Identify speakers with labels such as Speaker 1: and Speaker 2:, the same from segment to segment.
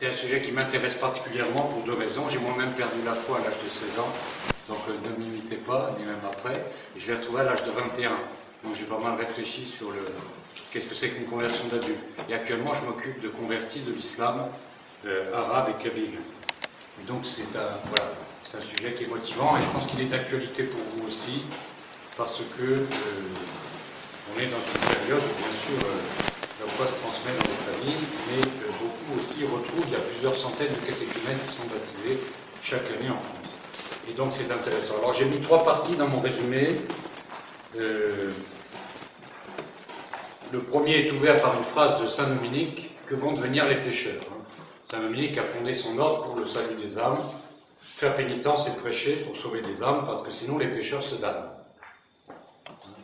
Speaker 1: C'est un sujet qui m'intéresse particulièrement pour deux raisons. J'ai moi-même perdu la foi à l'âge de 16 ans, donc euh, ne m'imitez pas, ni même après. Et je l'ai retrouvé à l'âge de 21. Donc j'ai pas mal réfléchi sur le qu'est-ce que c'est qu'une conversion d'adulte. Et actuellement, je m'occupe de convertis de l'islam euh, arabe et kabyle. Donc c'est un, voilà, un sujet qui est motivant et je pense qu'il est d'actualité pour vous aussi, parce que euh, on est dans une période où, bien sûr, la foi se transmet dans les familles, mais beaucoup aussi retrouvent, il y a plusieurs centaines de catéchumènes qui sont baptisés chaque année en France. Et donc c'est intéressant. Alors j'ai mis trois parties dans mon résumé. Euh, le premier est ouvert par une phrase de Saint Dominique que vont devenir les pécheurs. Saint Dominique a fondé son ordre pour le salut des âmes. Faire pénitence et prêcher pour sauver des âmes, parce que sinon les pécheurs se damnent.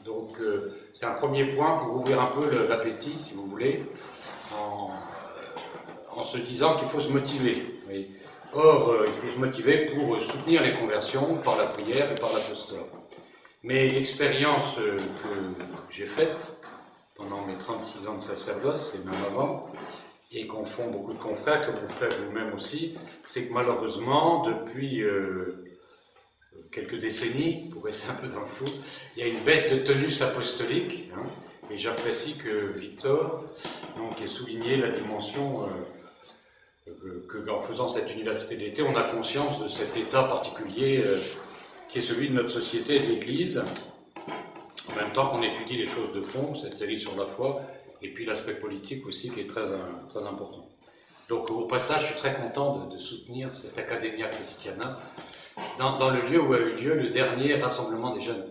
Speaker 1: Donc euh, c'est un premier point pour ouvrir un peu l'appétit, si vous voulez, en, se disant qu'il faut se motiver. Or, euh, il faut se motiver pour soutenir les conversions par la prière et par l'apostolat. Mais l'expérience euh, que j'ai faite pendant mes 36 ans de sacerdoce, et même avant, et qu'en font beaucoup de confrères, que vous faites vous-même aussi, c'est que malheureusement, depuis quelques décennies, pour rester un peu dans le flou, il y a une baisse de tenus apostolique. Hein, et j'apprécie que Victor donc, ait souligné la dimension euh, que, en faisant cette université d'été, on a conscience de cet état particulier euh, qui est celui de notre société et de l'Église, en même temps qu'on étudie les choses de fond, cette série sur la foi, et puis l'aspect politique aussi qui est très, très important. Donc au passage, je suis très content de soutenir cette Academia Christiana dans, le lieu où a eu lieu le dernier rassemblement des jeunes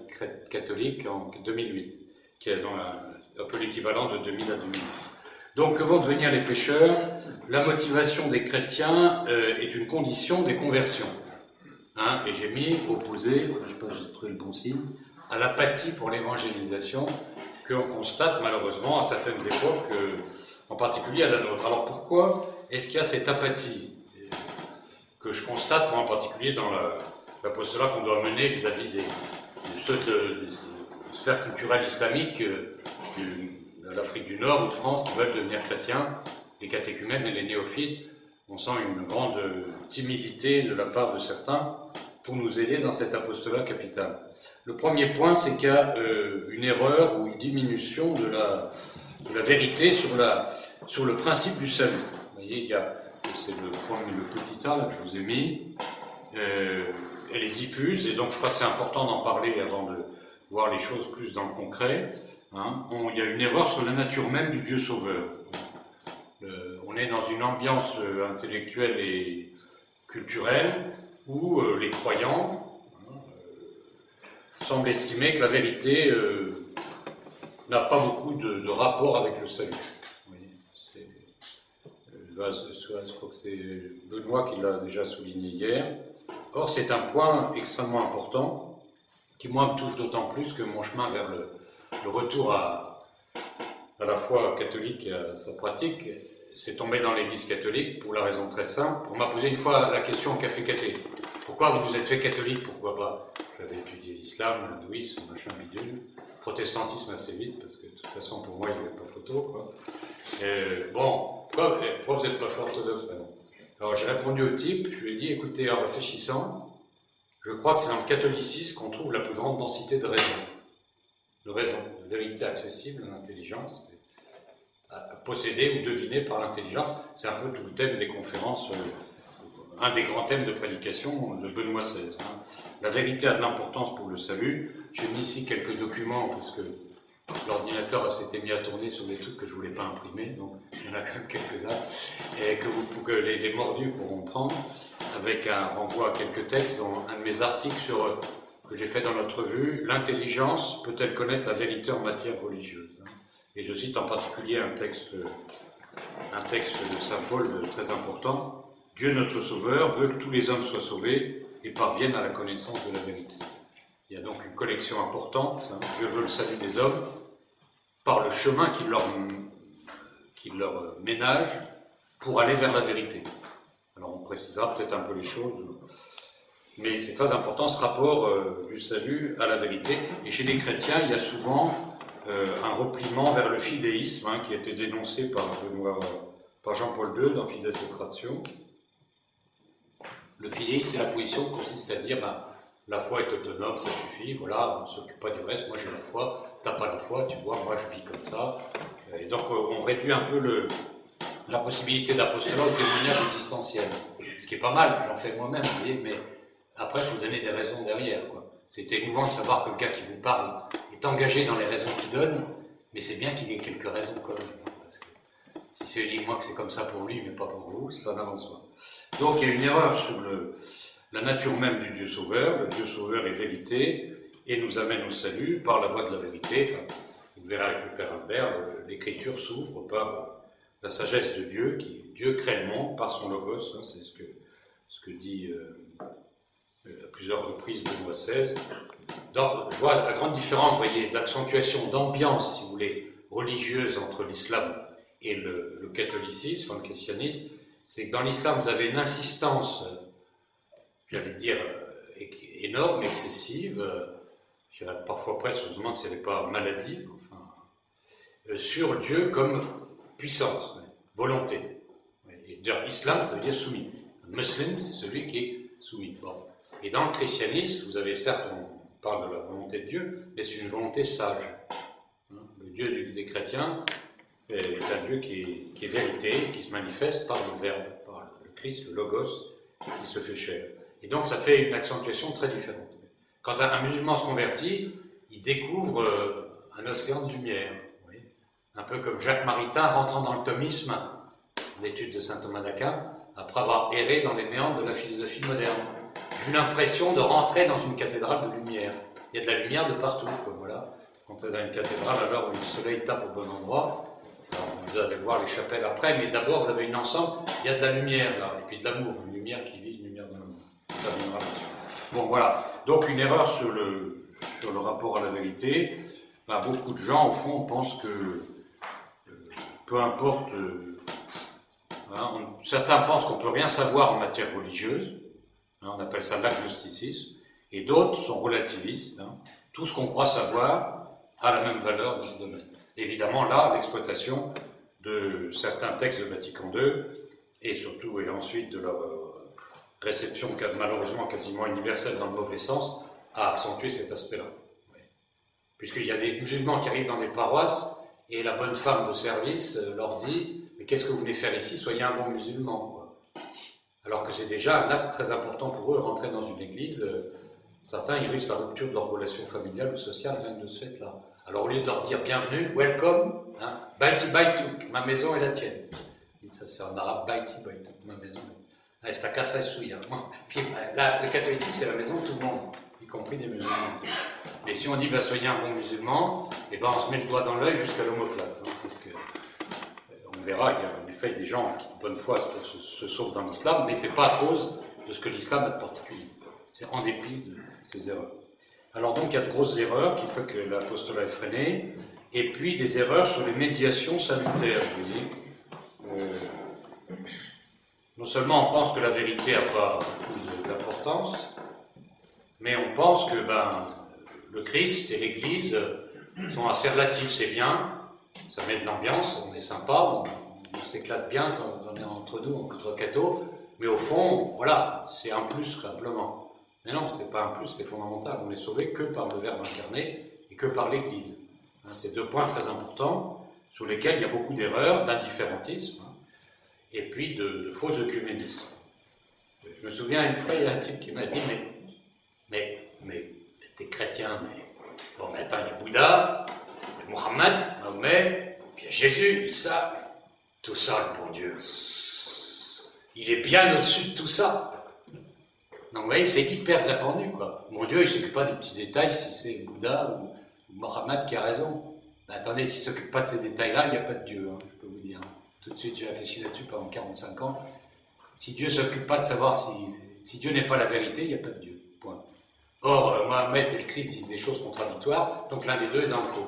Speaker 1: catholiques en 2008, qui est un peu l'équivalent de 2000 à 2008. Donc, que vont devenir les pécheurs La motivation des chrétiens euh, est une condition des conversions. Hein, et j'ai mis opposé, je ne sais pas si j'ai trouvé le bon signe, à l'apathie pour l'évangélisation que l'on constate malheureusement à certaines époques, euh, en particulier à la nôtre. Alors pourquoi est-ce qu'il y a cette apathie? Que je constate, moi en particulier, dans l'apostolat qu'on doit mener vis-à-vis des, ceux de, sphères culturelles islamiques euh, de l'Afrique du Nord ou de France qui veulent devenir chrétiens, les catéchumènes et les néophytes. On sent une grande timidité de la part de certains pour nous aider dans cet apostolat capital. Le premier point, c'est qu'il y a euh, une erreur ou une diminution de la, de vérité sur le principe du salut. Vous voyez, il y a c'est le, le petit A que je vous ai mis. Euh, elle est diffuse et donc je crois que c'est important d'en parler avant de voir les choses plus dans le concret. Hein. il y a une erreur sur la nature même du Dieu sauveur. Euh, on est dans une ambiance euh, intellectuelle et culturelle où les croyants hein, semblent estimer que la vérité n'a pas beaucoup de, de rapport avec le salut je crois que c'est Benoît qui l'a déjà souligné hier. Or, c'est un point extrêmement important qui, moi, me touche d'autant plus que mon chemin vers le, retour à, la foi catholique et à sa pratique, c'est tombé dans l'église catholique pour la raison très simple. On m'a posé une fois la question au café cathé. Pourquoi vous vous êtes fait catholique? Pourquoi pas? J'avais étudié l'islam, l'hindouisme, machin bidule. Protestantisme assez vite, parce que de toute façon, pour moi, il n'y avait pas photo. Quoi. bon, pourquoi, vous n'êtes pas orthodoxe Alors j'ai répondu au type, je lui ai dit, écoutez, en réfléchissant, je crois que c'est dans le catholicisme qu'on trouve la plus grande densité de raison. De raison, de vérité accessible, d'intelligence, possédée ou devinée par l'intelligence. C'est un peu tout le thème des conférences, euh, un des grands thèmes de prédication de Benoît XVI. Hein. La vérité a de l'importance pour le salut. J'ai mis ici quelques documents, parce que l'ordinateur s'était mis à tourner sur des trucs que je voulais pas imprimer, donc il y en a quand même quelques-uns, et que, vous, les, mordus pourront prendre, avec un renvoi à quelques textes, dont un de mes articles sur, que j'ai fait dans notre revue, L'intelligence peut-elle connaître la vérité en matière religieuse Et je cite en particulier un texte, un texte de Saint Paul très important. Dieu notre Sauveur veut que tous les hommes soient sauvés et parviennent à la connaissance de la vérité. Il y a donc une collection importante. Hein. Dieu veut le salut des hommes par le chemin qu'il leur, ménage pour aller vers la vérité. Alors on précisera peut-être un peu les choses, mais c'est très important ce rapport euh, du salut à la vérité. Et chez les chrétiens, il y a souvent euh, un repliement vers le fidéisme hein, qui a été dénoncé par Jean-Paul II dans Fides et Ratio. Le fidéisme, c'est la position qui consiste à dire ben, la foi est autonome, ça suffit, voilà, on ne s'occupe pas du reste, moi j'ai la foi, t'as pas la foi, tu vois, moi je vis comme ça. Et donc on réduit un peu la possibilité d'apostolat au témoignage existentiel. Ce qui est pas mal, j'en fais moi-même, vous voyez, mais après il faut donner des raisons derrière. C'est émouvant de savoir que le gars qui vous parle est engagé dans les raisons qu'il donne, mais c'est bien qu'il ait quelques raisons quand même. Parce que si c'est uniquement que c'est comme ça pour lui, mais pas pour vous, ça n'avance pas. Donc il y a une erreur sur la nature même du Dieu sauveur. Le Dieu sauveur est vérité et nous amène au salut par la voie de la vérité. vous verrez avec le Père Albert, l'écriture s'ouvre par la sagesse de Dieu, qui Dieu crée le monde par son logos. Hein, c'est ce que, ce que dit euh, à plusieurs reprises Benoît XVI. Je vois la grande différence, voyez, d'accentuation, d'ambiance, si vous voulez, religieuse entre l'islam et le, le catholicisme, le christianisme. C'est que dans l'islam, vous avez une insistance j'allais dire, euh, énorme, excessive, euh, parfois presque, on se demande si elle n'est pas maladive, enfin, euh, sur Dieu comme puissance, volonté. Et islam, ça veut dire soumis. Un musulman, c'est celui qui est soumis. Et dans le christianisme, vous avez certes, on parle de la volonté de Dieu, mais c'est une volonté sage. Hein, le Dieu des chrétiens est un Dieu qui est, est vérité, qui se manifeste par le Verbe, par le Christ, le Logos, qui se fait chair. Et donc ça fait une accentuation très différente. Quand un musulman se convertit, il découvre euh, un océan de lumière. Un peu comme Jacques Maritain rentrant dans le thomisme, l'étude de saint Thomas d'Aquin, après avoir erré dans les méandres de la philosophie moderne. J'ai eu l'impression de rentrer dans une cathédrale de lumière. Il y a de la lumière de partout. Voilà. Quand dans une cathédrale, alors où le soleil tape au bon endroit, vous allez voir les chapelles après, mais d'abord vous avez une ensemble, il y a de la lumière là, et puis de l'amour, une lumière qui vit, une lumière de l'amour. Bon, voilà. Donc, une erreur sur le, sur le rapport à la vérité. Bah, beaucoup de gens, au fond, pensent que euh, peu importe. Euh, hein, certains pensent qu'on ne peut rien savoir en matière religieuse. Hein, on appelle ça l'agnosticisme. Et d'autres sont relativistes. Hein. Tout ce qu'on croit savoir a la même valeur dans ce domaine. Évidemment, là, l'exploitation de certains textes de Vatican II, et surtout et ensuite de leur réception malheureusement quasiment universelle dans le mauvais sens, a accentué cet aspect-là. Puisqu'il y a des musulmans qui arrivent dans des paroisses et la bonne femme de service euh, leur dit Mais qu'est-ce que vous venez faire ici? Soyez un bon musulman. Alors que c'est déjà un acte très important pour eux, rentrer dans une église. Euh, certains, ils risquent la rupture de leur relation familiale ou sociale, rien de ce fait-là. Alors au lieu de leur dire bienvenue, welcome, hein, baiti baituk, ma maison est la tienne. C'est en arabe baiti baituk, ma maison est ah, c'est à casa suya. Là, le catholicisme, c'est la maison de tout le monde, y compris des musulmans. Mais si on dit, bah, soyez un bon musulman, et eh ben, on se met le doigt dans l'œil jusqu'à l'homoplate. Hein, euh, on verra, il y a en effet des gens qui, de bonne foi, se, sauvent dans l'islam, mais ce n'est pas à cause de ce que l'islam a de particulier. C'est en dépit de ces erreurs. Alors donc, il y a de grosses erreurs qui font que l'apostolat est freiné, et puis des erreurs sur les médiations salutaires. Euh, non seulement on pense que la vérité n'a pas d'importance, mais on pense que ben, le Christ et l'Église sont assez relatifs, c'est bien, ça met de l'ambiance, on est sympa, on, s'éclate bien quand on est entre nous, entre cathos, mais au fond, voilà, c'est un plus simplement. Mais non, c'est pas un plus, c'est fondamental. On n'est sauvé que par le Verbe incarné et que par l'Église. Hein, c'est deux points très importants sur lesquels il y a beaucoup d'erreurs, d'indifférentisme et puis de, faux œcuménisme. Je me souviens une fois, il y a un type qui m'a dit Mais, mais, mais, t'es chrétien, mais. Bon, mais attends, il y a Bouddha, il y a Mohammed, Mahomet, puis il y a Jésus, ça, tout ça, le bon Dieu. Il est bien au-dessus de tout ça. Donc, vous voyez, c'est hyper répandu, quoi. Mon Dieu, il ne s'occupe pas des petits détails si c'est Bouddha ou, Mohammed qui a raison. Attendez, s'il ne s'occupe pas de ces détails-là, il n'y a pas de Dieu. Hein tout de suite j'ai réfléchi là-dessus pendant 45 ans. Si Dieu ne s'occupe pas de savoir si, si Dieu n'est pas la vérité, il n'y a pas de Dieu. Point. Or, euh, Mohamed et le Christ disent des choses contradictoires, donc l'un des deux est dans le faux.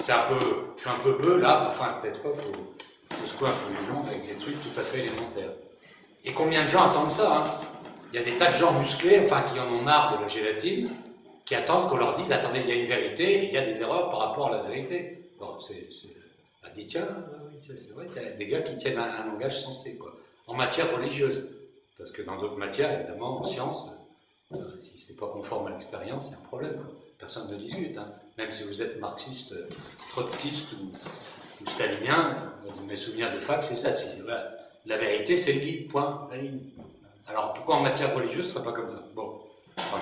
Speaker 1: C'est un peu, je suis un peu bœuf là, enfin peut-être pas, il faut, faut secouer un peu les gens avec des trucs tout à fait élémentaires. Et combien de gens attendent ça hein? Il y a des tas de gens musclés, enfin qui en ont marre de la gélatine, qui attendent qu'on leur dise attendez, il y a une vérité il y a des erreurs par rapport à la vérité. Bon, c'est a dit tiens, c'est vrai, il y a des gars qui tiennent un, langage sensé, quoi. En matière religieuse. Parce que dans d'autres matières, évidemment, en sciences, euh, si c'est pas conforme à l'expérience, il y a un problème. Personne ne discute. Hein. Même si vous êtes marxiste, trotskiste ou, stalinien, dans mes souvenirs de fac, c'est ça. la vérité, c'est le guide, point, la ligne. Alors pourquoi en matière religieuse, ce ne sera pas comme ça? Bon.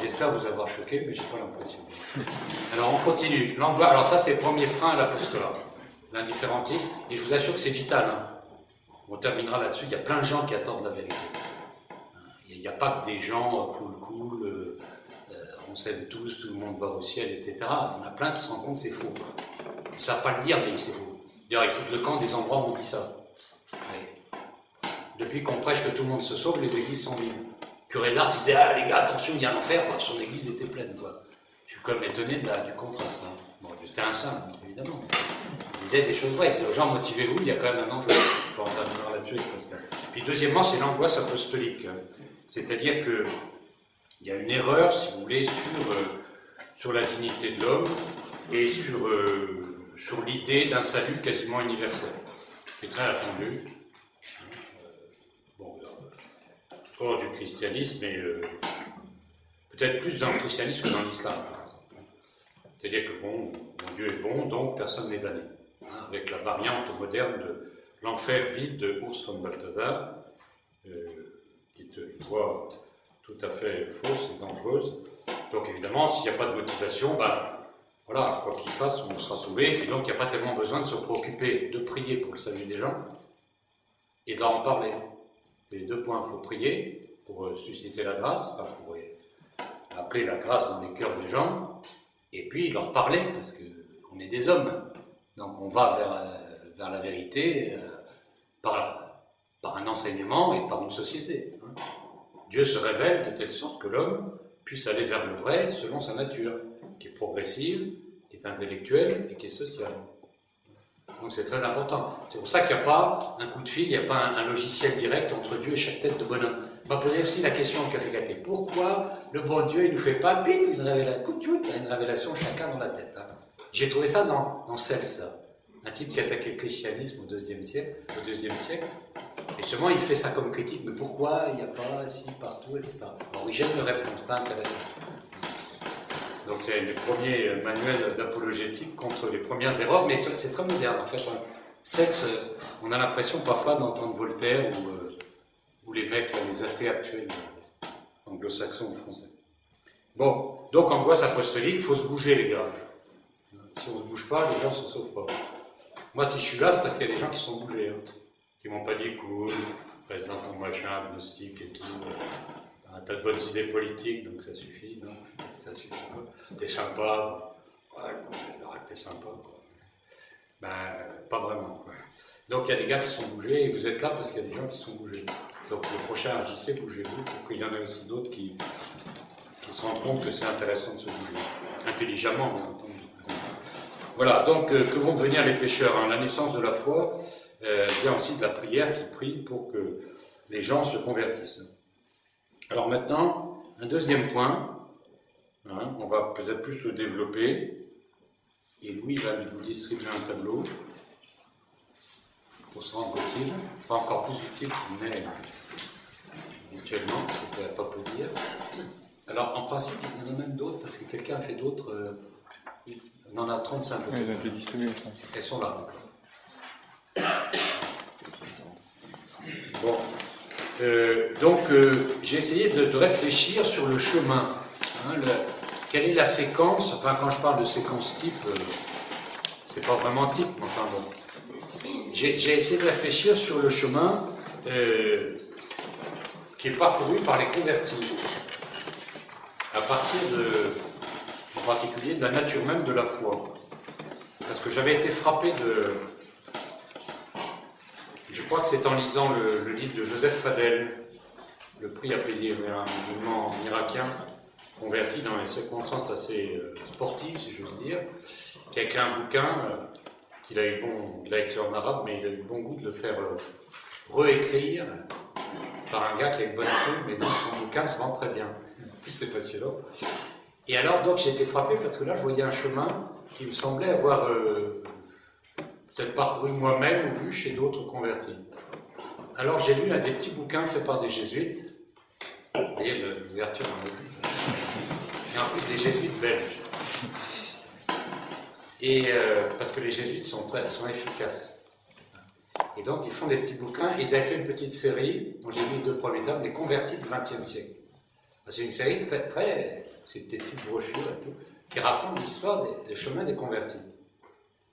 Speaker 1: j'espère vous avoir choqué, mais j'ai pas l'impression. Alors on continue. Alors ça, c'est le premier frein à l'apostolat. L'indifférentisme. Et je vous assure que c'est vital. Hein. On terminera là-dessus. Il y a plein de gens qui attendent la vérité. Il n'y a pas que des gens cool, cool, euh, euh, on s'aime tous, tout le monde va au ciel, etc. Il y en a plein qui se rendent compte que c'est faux. Ils ne savent pas le dire, mais c'est faux. D'ailleurs, il faut le camp des endroits où on dit ça. Depuis qu'on prêche que tout le monde se sauve, les églises sont vides. D'Ars, il disait Ah les gars, attention, il y a l'enfer, son église était pleine. Je suis comme étonné de la, du contraste. Hein. Bon, c'était un saint, évidemment. Il disait des choses vraies. Il disait aux gens motivez-vous, il y a quand même un ange. On terminera là-dessus Puis deuxièmement, c'est l'angoisse apostolique. C'est-à-dire qu'il y a une erreur, si vous voulez, sur, euh, sur la dignité de l'homme et sur, euh, sur l'idée d'un salut quasiment universel, qui est très attendu. Du christianisme, et euh, peut-être plus dans le christianisme que dans l'islam, C'est-à-dire que bon, Dieu est bon, donc personne n'est damné. Hein, avec la variante moderne de l'enfer vide de Urs von Balthasar, euh, qui est une voie tout à fait fausse et dangereuse. Donc évidemment, s'il n'y a pas de motivation, ben, voilà, quoi qu'il fasse, on sera sauvé. Et donc il n'y a pas tellement besoin de se préoccuper de prier pour le salut des gens et d'en parler les deux points, il faut prier pour euh, susciter la grâce, pour euh, appeler la grâce dans les cœurs des gens, et puis leur parler, parce qu'on est des hommes. Donc on va vers, euh, la vérité par, par un enseignement et par une société. Hein. Dieu se révèle de telle sorte que l'homme puisse aller vers le vrai selon sa nature, qui est progressive, qui est intellectuelle et qui est sociale. Donc c'est très important. C'est pour ça qu'il n'y a pas un coup de fil, il n'y a pas un, logiciel direct entre Dieu et chaque tête de bonhomme. On va poser aussi la question au café gâté. Pourquoi le bon Dieu, il ne nous fait pas pif, une révélation, une révélation chacun dans la tête hein. J'ai trouvé ça dans, dans Cels, un type qui attaquait le christianisme au deuxième siècle, au deuxième siècle. Et justement, il fait ça comme critique, mais pourquoi il n'y a pas si partout, etc. Origène de réponse, c'est intéressant. Donc c'est les premiers manuels d'apologétique contre les premières erreurs, mais c'est très moderne en fait. on a l'impression parfois d'entendre Voltaire euh, ou, les mecs, les athées actuels, anglo-saxons ou français. Bon, donc angoisse apostolique, il faut se bouger les gars. Si on ne se bouge pas, les gens ne se sauvent pas. Moi si je suis là, c'est parce qu'il y a des gens qui sont bougés, hein, qui m'ont pas dit cool, reste dans ton machin agnostique et tout. T'as de bonnes idées politiques, donc ça suffit, non Ça suffit pas. T'es sympa, ouais, t'es sympa, Ben, pas vraiment, Donc il y a des gars qui sont bougés, et vous êtes là parce qu'il y a des gens qui sont bougés. Donc le prochain agissez, bougez-vous, pour qu'il y en ait aussi d'autres qui, se rendent compte que c'est intéressant de se bouger. Intelligemment, entendu. Voilà, donc euh, que vont devenir les pêcheurs hein? La naissance de la foi euh, vient aussi de la prière qui prie pour que les gens se convertissent. Alors maintenant, un deuxième point, hein, on va peut-être plus le développer, et Louis va vous distribuer un tableau pour se rendre utile, pas encore plus utile qu'il n'est habituellement, c'est pas peu dire. Alors en principe, il y en a même d'autres, parce que quelqu'un a fait d'autres. Euh, on en a 35. Oui, Elles sont là, Bon. Euh, donc, euh, j'ai essayé de, réfléchir sur le chemin. Hein, quelle est la séquence Enfin, quand je parle de séquence type, euh, c'est pas vraiment type, mais enfin bon. J'ai essayé de réfléchir sur le chemin qui est parcouru par les convertis, à partir de, en particulier, de la nature même de la foi. Parce que j'avais été frappé de, je crois que c'est en lisant le, livre de Joseph Fadel, le prix à payer un mouvement irakien converti dans des circonstances assez euh, sportives, si je veux dire, qui a écrit un bouquin euh, qu'il a eu bon, il a écrit en arabe, mais il a eu bon goût de le faire euh, réécrire par un gars qui a une bonne foi, mais son bouquin se vend très bien. Puis c'est passionnant. Et alors, donc, j'ai été frappé parce que là, je voyais un chemin qui me semblait avoir peut-être parcouru moi-même ou vu chez d'autres convertis. Alors j'ai lu des petits bouquins faits par des jésuites. Vous voyez l'ouverture dans le Et en plus des jésuites belges. Et euh, parce que les jésuites sont, très, sont efficaces. Et donc ils font des petits bouquins. Ils avaient fait une petite série, dont j'ai lu deux premiers tomes, Les convertis du XXe siècle. C'est une série très, très c'est des petites brochures et tout, qui racontent l'histoire des, chemins des convertis.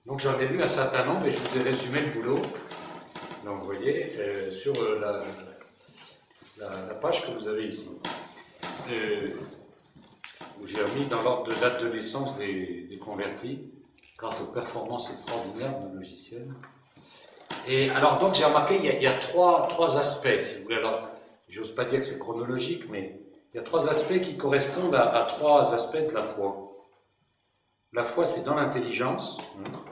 Speaker 1: Donc j'en ai lu un certain nombre et je vous ai résumé le boulot. Donc vous voyez, euh, sur euh, la, page que vous avez ici, euh, où j'ai remis dans l'ordre de date de naissance des, convertis, grâce aux performances extraordinaires de nos logiciel. Et alors donc j'ai remarqué, il y a, trois, aspects, si vous voulez. Alors, j'ose pas dire que c'est chronologique, mais il y a trois aspects qui correspondent à, trois aspects de la foi. La foi, c'est dans l'intelligence. Hein.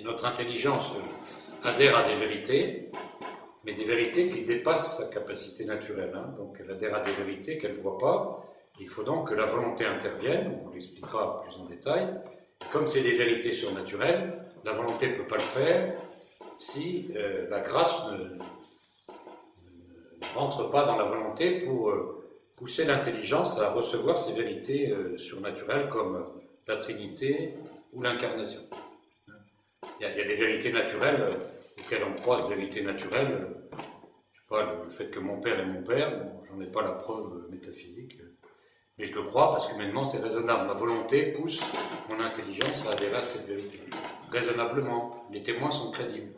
Speaker 1: Notre intelligence adhère à des vérités, mais des vérités qui dépassent sa capacité naturelle. Hein. Donc elle adhère à des vérités qu'elle ne voit pas. Il faut donc que la volonté intervienne, on vous l'expliquera plus en détail. comme c'est des vérités surnaturelles, la volonté ne peut pas le faire si euh, la grâce ne, rentre pas dans la volonté pour euh, pousser l'intelligence à recevoir ces vérités euh, surnaturelles comme la Trinité ou l'incarnation. Il, y, a des vérités naturelles euh, auxquelles on croit, des vérités naturelles. Je sais pas, le fait que mon père est mon père, j'en ai pas la preuve métaphysique, mais je le crois parce que maintenant c'est raisonnable. Ma volonté pousse mon intelligence à adhérer à cette vérité. Raisonnablement, les témoins sont crédibles.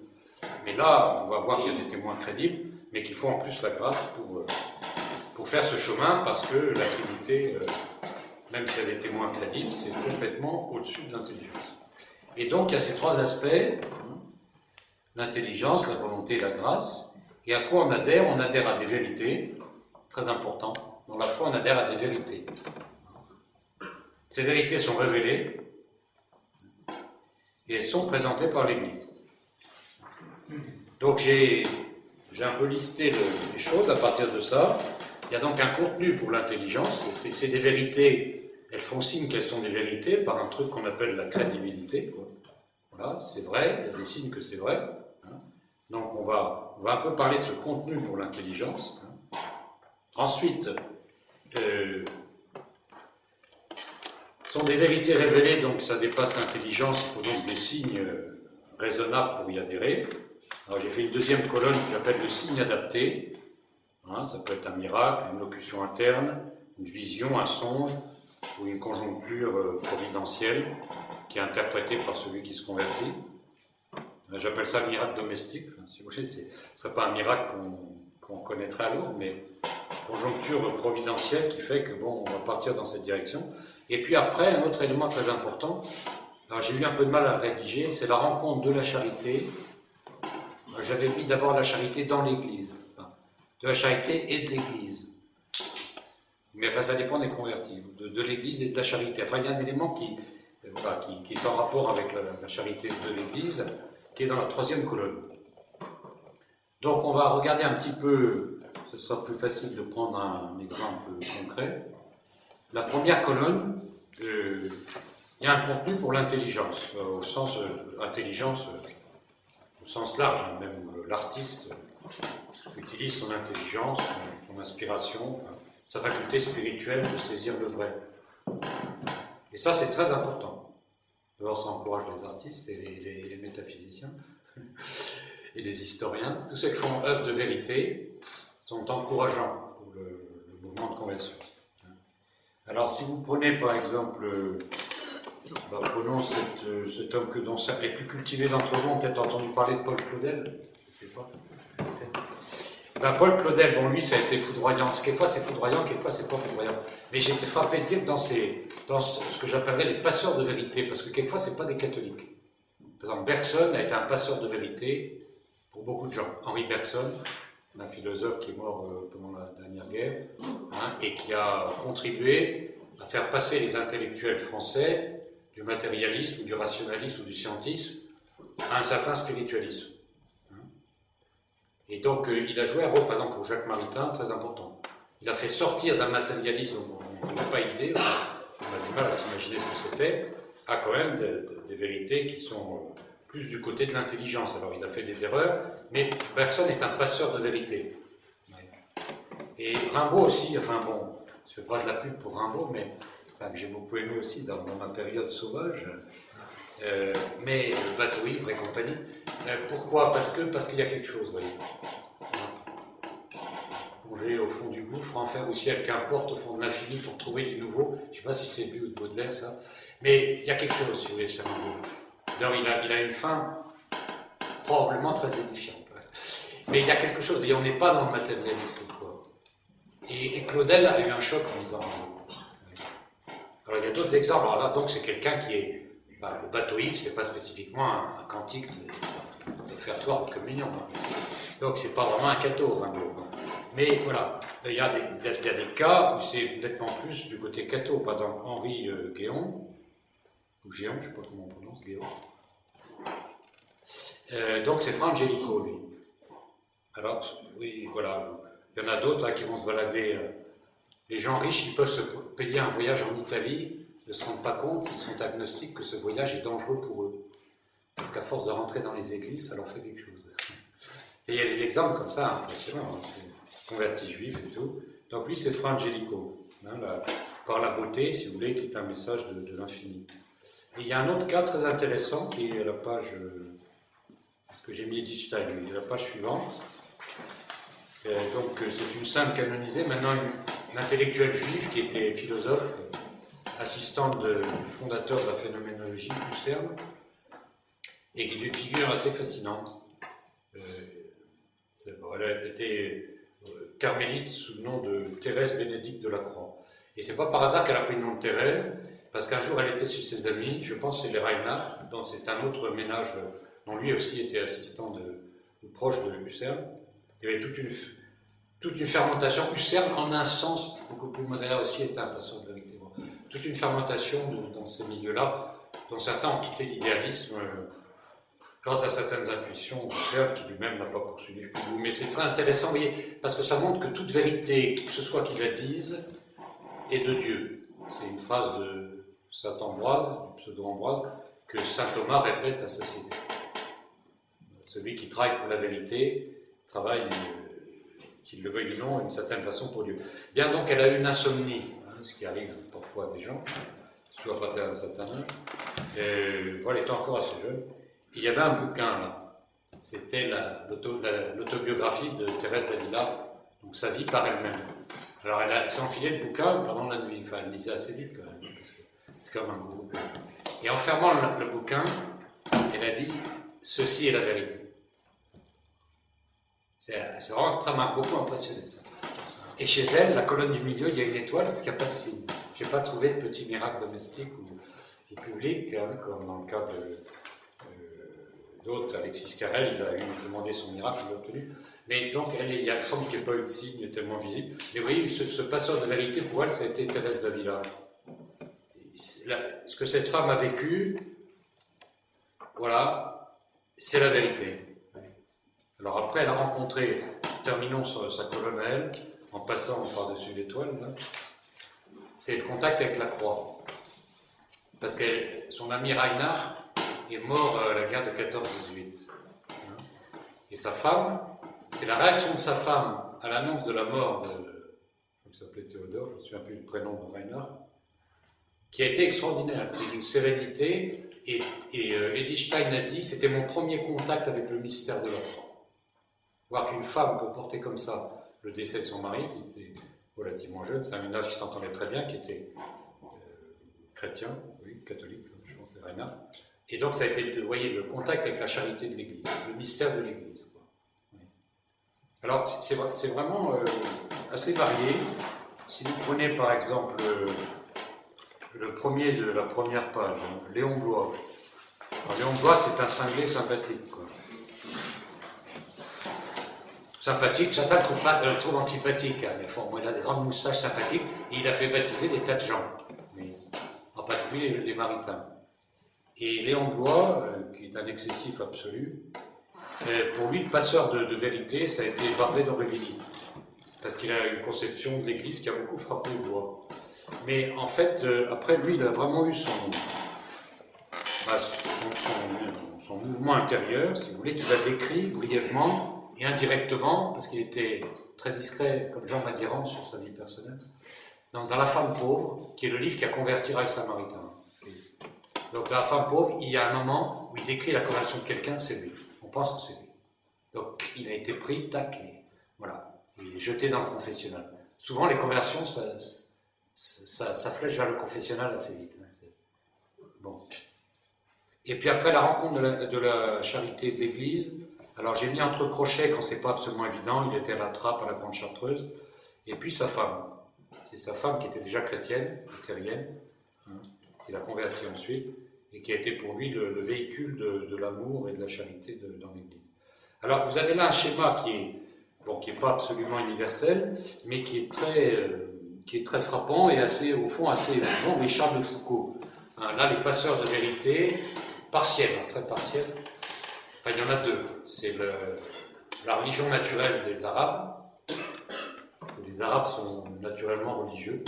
Speaker 1: Mais là, on va voir qu'il y a des témoins crédibles mais qu'il faut en plus la grâce pour, euh, pour faire ce chemin, parce que la Trinité, euh, même si elle est témoin crédible, c'est complètement au-dessus de l'intelligence. Et donc il y a ces trois aspects, hein, l'intelligence, la volonté et la grâce. Et à quoi on adhère? On adhère à des vérités, très important. Dans la foi, on adhère à des vérités. Ces vérités sont révélées et elles sont présentées par l'Église. Donc j'ai un peu listé les choses à partir de ça. Il y a donc un contenu pour l'intelligence. C'est des vérités. Elles font signe qu'elles sont des vérités par un truc qu'on appelle la crédibilité. Voilà, c'est vrai. Il y a des signes que c'est vrai. Hein. Donc on va, on va un peu parler de ce contenu pour l'intelligence. Hein. Ensuite, euh, sont des vérités révélées, donc ça dépasse l'intelligence. Il faut donc des signes euh, raisonnables pour y adhérer. J'ai fait une deuxième colonne qui appelle le signe adapté. Hein, ça peut être un miracle, une locution interne, une vision, un songe ou une conjoncture euh, providentielle qui est interprétée par celui qui se convertit. J'appelle ça miracle domestique. si vous voulez, ce ne serait pas un miracle qu'on connaîtrait à l'eau, mais conjoncture providentielle qui fait que bon, on va partir dans cette direction. Et puis après, un autre élément très important, j'ai eu un peu de mal à rédiger, c'est la rencontre de la charité j'avais mis d'abord la charité dans l'Église, de la charité et de l'Église. Mais enfin, ça dépend des convertis, de, l'Église et de la charité. Enfin, il y a un élément qui, qui, est en rapport avec la, charité de l'Église, qui est dans la troisième colonne. Donc, on va regarder un petit peu, ce sera plus facile de prendre un exemple concret. La première colonne, euh, il y a un contenu pour l'intelligence, euh, au sens euh, intelligence au sens large, hein, même l'artiste utilise son intelligence, son, inspiration, sa faculté spirituelle de saisir le vrai. Et ça, c'est très important. D'abord, ça encourage les artistes et les, métaphysiciens et les historiens. Tous ceux qui font œuvre de vérité sont encourageants pour le, mouvement de conversion. Alors, si vous prenez par exemple bah, prenons euh, cet homme que dont les plus cultivés d'entre vous ont peut-être entendu parler de Paul Claudel. Je sais pas. Ben, Paul Claudel, bon, lui, ça a été foudroyant. Quelquefois, c'est foudroyant, quelquefois, c'est pas foudroyant. Mais j'ai été frappé de dire dans, ces, dans ce, que j'appellerais les passeurs de vérité, parce que quelquefois, c'est pas des catholiques. Par exemple, Bergson a été un passeur de vérité pour beaucoup de gens. Henri Bergson, un philosophe qui est mort euh, pendant la dernière guerre, hein, et qui a contribué à faire passer les intellectuels français du matérialisme, du rationalisme ou du scientisme à un certain spiritualisme. Et donc, euh, il a joué un rôle, par exemple, pour Jacques Maritain, très important. Il a fait sortir d'un matérialisme dont on n'a pas idée, on a du mal à s'imaginer ce que c'était, à quand même des vérités qui sont plus du côté de l'intelligence. Alors, il a fait des erreurs, mais Bergson est un passeur de vérité. Et Rimbaud aussi, enfin bon, je ne fais pas de la pub pour Rimbaud, mais j'ai beaucoup aimé aussi dans, ma période sauvage, euh, mais bateau ivre et compagnie. Euh, pourquoi? Parce que parce qu'il y a quelque chose, voyez. Plonger au fond du gouffre, enfer ou ciel, qu'importe, au fond de l'infini pour trouver du nouveau. Je ne sais pas si c'est lui ou de Baudelaire, ça. Mais il y a quelque chose, si vous voulez, D'ailleurs, il a, il a une fin probablement très édifiante. Mais il y a quelque chose, on n'est pas dans le matérialisme. Quoi. Et, Claudel a eu un choc en lisant Alors il y a d'autres exemples. Alors là, donc c'est quelqu'un qui est. Bah, le bateau Yves, c'est pas spécifiquement un, cantique d'offertoire de, de communion. Hein. Donc c'est pas vraiment un cateau, Mais voilà, il y, a des, cas où c'est nettement plus du côté cateau. Par exemple, Henri euh, Guéon, ou Géon, je ne sais pas comment on prononce, Guéon. Euh, donc c'est Fra Angelico, lui. Alors, oui, voilà. Il y en a d'autres qui vont se balader. Euh, les gens riches, ils peuvent se payer un voyage en Italie, ne se rendent pas compte, ils sont agnostiques, que ce voyage est dangereux pour eux. Parce qu'à force de rentrer dans les églises, ça leur fait quelque chose. Et il y a des exemples comme ça, impressionnants, hein, convertis juifs et tout. Donc lui, c'est Fra Angelico, hein, par la beauté, si vous voulez, qui est un message de, l'infini. Et il y a un autre cas très intéressant, qui est la page, euh, que j'ai mis digital, la page suivante. Euh, donc euh, c'est une sainte canonisée, maintenant une, intellectuelle juive qui était philosophe, assistante du fondateur de la phénoménologie, Husserl, et qui est une figure assez fascinante. Euh, elle était carmélite sous le nom de Thérèse Bénédicte de la Croix. Et c'est pas par hasard qu'elle a pris le nom de Thérèse, parce qu'un jour elle était chez ses amis, je pense c'est les Reinhardt, dont c'est un autre ménage dont lui aussi était assistant de, proche de Husserl. Il y avait toute une, fermentation. Husserl, en un sens beaucoup plus moderne, aussi était un passeur de. Toute une fermentation dans ces milieux-là, dont certains ont quitté l'idéalisme euh, grâce à certaines intuitions Husserl, qui lui-même n'a pas poursuivi Mais c'est très intéressant, voyez, parce que ça montre que toute vérité, qui que ce soit qui la dise, est de Dieu. C'est une phrase de saint Ambroise, pseudo-Ambroise, que saint Thomas répète à sa cité. Celui qui travaille pour la vérité travaille, euh, qu'il le veuille ou non, d'une certaine façon pour Dieu. Bien donc, elle a une insomnie, ce qui arrive parfois à des gens, soit à partir d'un certain. Et, voilà, elle était encore assez jeune. il y avait un bouquin là. C'était l'autobiographie de Thérèse d'Avila, donc sa vie par elle-même. Alors elle, s'est enfilée le bouquin pendant la nuit, enfin elle lisait assez vite quand même, parce que c'est comme un gros bouquin. Et en fermant le bouquin, elle a dit Ceci est la vérité. C'est vraiment, ça m'a beaucoup impressionné ça. Et chez elle, la colonne du milieu, il y a une étoile parce qu'il n'y a pas de signe. Je n'ai pas trouvé de petit miracle domestique ou, public, hein, comme dans le cas de, euh, d'autres. Alexis Carrel, il a demandé son miracle, il l'a obtenu. Mais donc, il y a semble qu'il n'y ait pas eu de signe tellement visible. Mais vous voyez, ce, passeur de vérité, pour elle, ça a été Thérèse d'Avila. Ce que cette femme a vécu, voilà, c'est la vérité. Alors après, elle a rencontré, terminons sa colonelle, en passant par-dessus l'étoile, c'est le contact avec la croix. Parce que son ami Reinhard est mort à la guerre de 14-18. Et sa femme, c'est la réaction de sa femme à l'annonce de la mort de, il s'appelait Théodore, je ne me souviens plus du prénom de Reinhard, qui a été extraordinaire, une sérénité. Et, euh, Edith Stein a dit c'était mon premier contact avec le mystère de l'enfant. Voir qu'une femme peut porter comme ça le décès de son mari, qui était relativement jeune, c'est un ménage qui s'entendait très bien, qui était euh, chrétien, oui, catholique, je pense, Reinhard. Et donc, ça a été, vous voyez, le contact avec la charité de l'Église, le mystère de l'Église. Alors, c'est vraiment euh, assez varié. Si vous prenez par exemple le premier de la première page, hein, Léon Blois. Léon Blois, c'est un cinglé sympathique. Quoi. Sympathique, Chantal trouve, euh, trouve antipathique, hein, mais il a des grandes moustaches sympathiques, et il a fait baptiser des tas de gens, en particulier les, maritains. Et Léon Blois, euh, qui est un excessif absolu, euh, pour lui, le passeur de, vérité, ça a été Barbet d'Aurevilly, parce qu'il a une conception de l'Église qui a beaucoup frappé Blois. Mais en fait, euh, après, lui, il a vraiment eu son, bah, son, mouvement intérieur, si vous voulez, tu l'as décrit brièvement et indirectement, parce qu'il était très discret, comme Jean Madiran, sur sa vie personnelle, dans, dans La femme pauvre, qui est le livre qui a converti Rail Samaritain. Donc, dans La femme pauvre, il y a un moment où il décrit la conversion de quelqu'un, c'est lui. On pense que c'est lui. Donc, il a été pris, tac, et voilà, il est jeté dans le confessionnal. Souvent, les conversions, ça, ça, flèche vers le confessionnal assez vite. Hein, bon. Et puis après la rencontre de la, charité de l'Église, alors j'ai mis entre crochets quand c'est pas absolument évident, il était à la trappe à la Grande Chartreuse, et puis sa femme. C'est sa femme qui était déjà chrétienne, luthérienne, hein, qui l'a converti ensuite, et qui a été pour lui le, véhicule de, l'amour et de la charité dans l'Église. Alors vous avez là un schéma qui est, bon, qui n'est pas absolument universel, mais qui est très... Euh, qui est très frappant et assez, au fond, assez vivant, Charles de Foucault. Hein, là, les passeurs de vérité, partiels, hein, très partiels. Enfin, il y en a deux. C'est la religion naturelle des Arabes. Les Arabes sont naturellement religieux.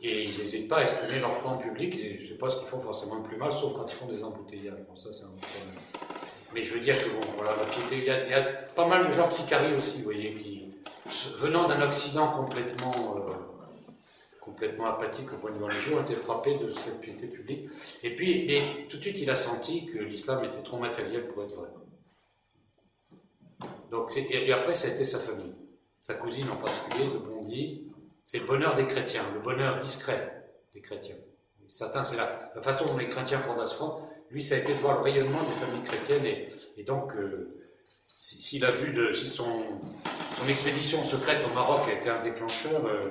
Speaker 1: Et ils n'hésitent pas à exprimer leur foi en public, et je ne sais pas ce qu'ils font forcément le plus mal, sauf quand ils font des embouteillages. Bon, ça, c'est un problème. Mais je veux dire que, voilà, il y, a, il y a pas mal de gens psycharies aussi, vous voyez, venant d'un Occident complètement, euh, complètement apathique au point de vue religieux, ont été de cette piété publique. Et puis, tout de suite, il a senti que l'islam était trop matériel pour être vrai. Donc, et après, ça a été sa famille. Sa cousine en particulier, de Bondy, c'est le bonheur des chrétiens, le bonheur discret des chrétiens. Certains, c'est la, la, façon dont les chrétiens prennent ce fond. Lui, ça a été de voir le rayonnement des familles chrétiennes et, donc, euh, s'il a vu, de, si son, son expédition secrète au Maroc a été un déclencheur. Euh,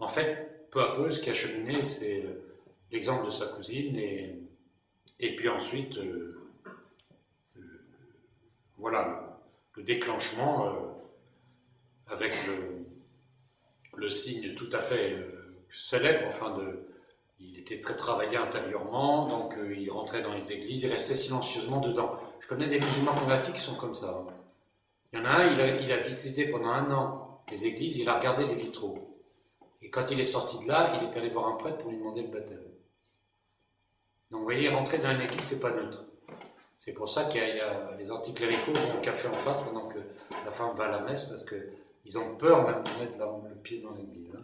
Speaker 1: en fait, peu à peu, ce qui a cheminé, c'est l'exemple de sa cousine et, et puis ensuite, euh, euh, voilà, le, déclenchement avec le, signe tout à fait célèbre, enfin de, il était très travaillé intérieurement, donc il rentrait dans les églises, il restait silencieusement dedans. Je connais des musulmans convertis qui sont comme ça. Hein. Il y en a un, il a, visité pendant un an les églises, il a regardé les vitraux. Et quand il est sorti de là, il est allé voir un prêtre pour lui demander le baptême. Donc vous voyez, rentrer dans une église, c'est pas neutre. C'est pour ça qu'il y, a les anticléricaux vont au café en face pendant que la femme va à la messe, parce qu'ils ont peur même de mettre le pied dans l'église. Hein.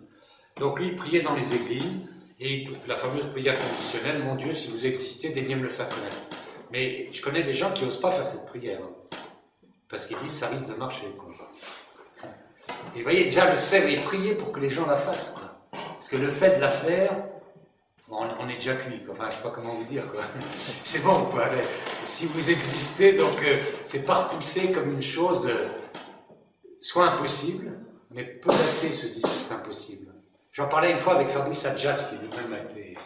Speaker 1: Donc lui, il priait dans les églises, et la fameuse prière conditionnelle, mon Dieu, si vous existez, daignez me le faire connaître. Mais je connais des gens qui n'osent pas faire cette prière. Hein. Parce qu'ils disent ça risque de marcher. Et vous voyez déjà le fait, et prier pour que les gens la fassent. Parce que le fait de la faire, on, est déjà cuit. Enfin, je ne sais pas comment vous dire. C'est bon, quoi. Si vous existez, donc euh, c'est pas repoussé comme une chose euh, soit impossible, mais peu d'athées se que c'est impossible. J'en parlais une fois avec Fabrice Adjat, qui lui-même a été.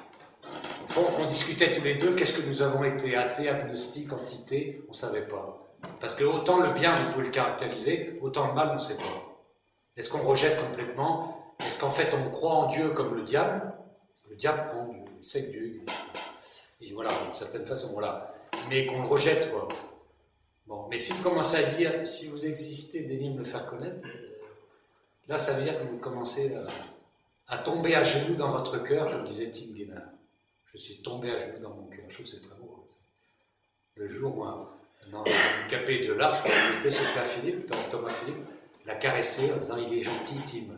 Speaker 1: on discutait tous les deux, qu'est-ce que nous avons été athées, agnostiques, entités, on ne savait pas. Parce que autant le bien, vous pouvez le caractériser, autant le mal, on ne sait pas. Est-ce qu'on rejette complètement? Est-ce qu'en fait, on croit en Dieu comme le diable? Le diable sait que Dieu. Et voilà, d'une certaine façon, voilà. Mais qu'on le rejette, quoi. Bon, mais si vous commencez à dire, si vous existez, daignez me le faire connaître, euh, là, ça veut dire que vous commencez à, tomber à genoux dans votre cœur, comme disait Tim Guénard. Je suis tombé à genoux dans mon cœur. Je trouve que c'est très beau. Hein, le jour où dans le capé de l'arche, quand il était sur Père Philippe, Thomas Philippe, l'a caressé en disant Il est gentil, Tim.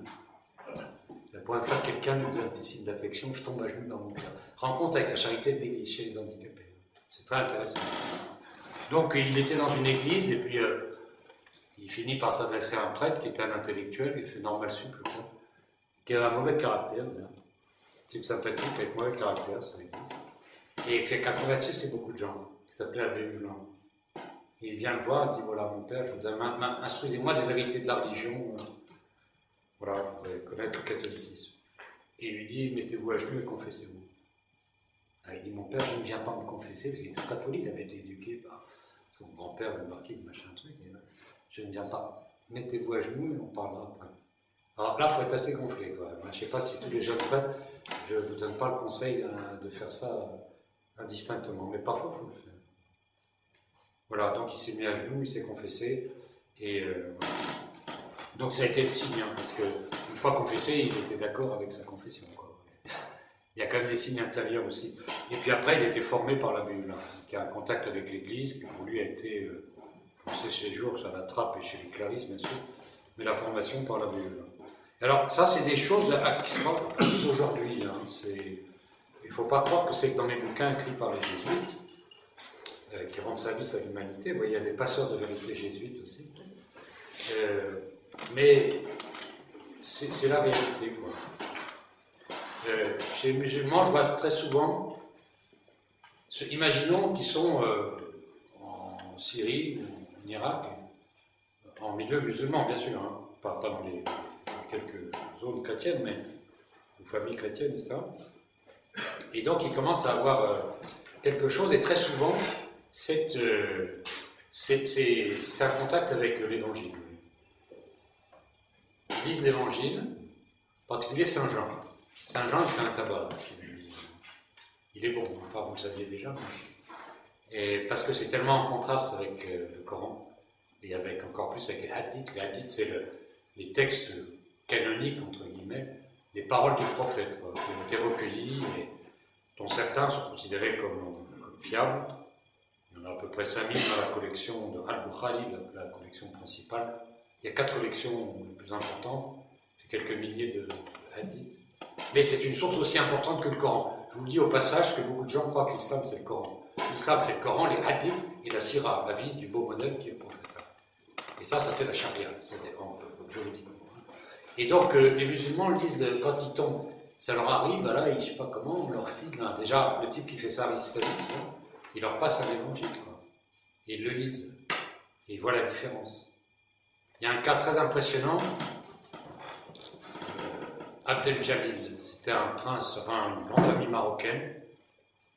Speaker 1: La première fois que quelqu'un nous donne un petit d'affection, je tombe à genoux dans mon cœur. Rencontre avec la charité de l'église chez les handicapés. C'est très intéressant. Donc il était dans une église et puis euh, il finit par s'adresser à un prêtre qui était un intellectuel, il fait normal sup, qui avait un mauvais caractère, type sympathique avec mauvais caractère, ça existe. Et qui a converti c'est beaucoup de gens, qui s'appelait Abbé Il vient le voir, il dit voilà, mon père, instruisez-moi des vérités de la religion. Euh, voilà, vous voudrais connaître le catholicisme. Et il lui dit mettez-vous à genoux et confessez-vous. Ah, il dit mon père, je ne viens pas me confesser, parce qu'il était très poli, il avait été éduqué par son grand-père, le marquis, machin truc. Euh, je ne viens pas. Mettez-vous à genoux et on parlera après. Alors là, il faut être assez gonflé. Quoi. Je ne sais pas si tous les jeunes prêtres, je ne vous donne pas le conseil hein, de faire ça indistinctement, mais parfois il faut le faire. Voilà, donc il s'est mis à genoux, il s'est confessé. Et euh, donc ça a été le signe, hein, parce qu'une fois confessé, il était d'accord avec sa confession. Il y a quand même des signes intérieurs aussi. Et puis après, il a été formé par la Bible, qui a un contact avec l'Église, qui pour lui a été, euh, pour ses séjours, ça la trappe et chez les Clarisses, bien sûr, mais la formation par la Bible. Alors, ça, c'est des choses qui se produisent aujourd'hui. Hein. Il ne faut pas croire que c'est dans les bouquins écrits par les jésuites, qui rendent service à l'humanité. Vous voyez, il y a des passeurs de vérité jésuites aussi. Euh, mais c'est la vérité, quoi. Euh, chez les musulmans, je vois très souvent, imaginons qu'ils sont euh, en Syrie en Irak, en milieu musulman, bien sûr, hein. pas, dans, les, quelques zones chrétiennes, mais ou familles chrétiennes ça. Et donc, ils commencent à avoir euh, quelque chose, et très souvent, c'est un contact avec l'évangile. Ils lisent l'évangile, en particulier Saint Jean. Saint Jean, il fait un tabac. Il est bon, enfin, vous le saviez déjà. Et parce que c'est tellement en contraste avec euh, le Coran, et avec encore plus avec les hadiths. Les hadiths, c'est les textes canoniques, entre guillemets, les paroles du prophète, qui ont été recueillies et dont certains sont considérés comme, fiables. En à peu près 5000 dans la collection de Al-Bukhari, la, collection principale. Il y a quatre collections les plus importantes, quelques milliers de hadiths. Mais c'est une source aussi importante que le Coran. Je vous le dis au passage que beaucoup de gens croient que l'islam c'est le Coran. L'islam c'est le Coran, les hadiths et la sirah, la vie du beau modèle qui est le prophète. Et ça, ça fait la charia, juridiquement. Et donc euh, les musulmans le disent quand ils tombent, ça leur arrive, voilà, ils, je sais pas comment, on leur file. déjà, le type qui fait ça, il leur passe un évangile, quoi. Et ils le lisent. Et ils voient la différence. Il y a un cas très impressionnant Abdel Jalil, c'était un prince, enfin une grande famille marocaine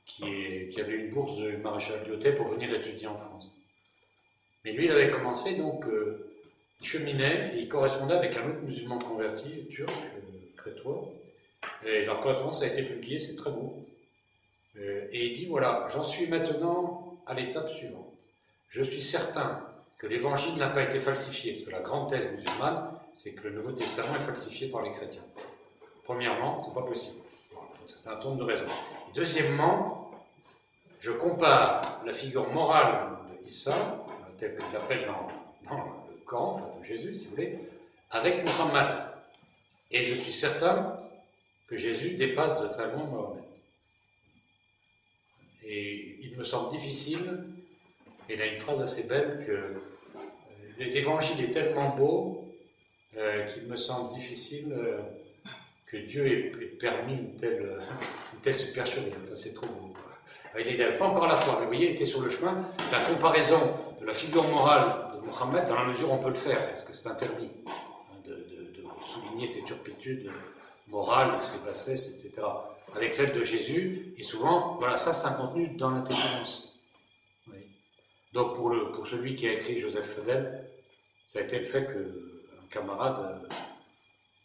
Speaker 1: qui, avait une bourse de maréchal Lyotet pour venir étudier en France. Mais lui, il avait commencé donc, euh, il cheminait et il correspondait avec un autre musulman converti, turc, euh, crétois. Et leur correspondance a été publiée, c'est très beau. Euh, et il dit voilà, j'en suis maintenant à l'étape suivante. Je suis certain que l'évangile n'a pas été falsifié, parce que la grande thèse musulmane, c'est que le Nouveau Testament est falsifié par les chrétiens. Premièrement, c'est pas possible. C'est un tour de raison. Deuxièmement, je compare la figure morale de Issa, telle qu'il l'appelle dans, le enfin de Jésus, si vous voulez, avec Muhammad. Et je suis certain que Jésus dépasse de très loin Mohammed. Et il me semble difficile, et il a une phrase assez belle, que euh, l'évangile est tellement beau euh, qu'il me semble difficile. Euh, que Dieu ait permis une telle, une telle supercherie. c'est trop beau. Il n'était pas encore la foi, mais vous voyez, il était sur le chemin. La comparaison de la figure morale de Mohammed, dans la mesure où on peut le faire, parce que c'est interdit, hein, de, souligner ses turpitudes morales, ses bassesses, etc., avec celle de Jésus, et souvent, voilà, ça c'est un contenu dans l'intelligence. Donc pour, le, pour celui qui a écrit Joseph Fedel, ça a été le fait qu'un camarade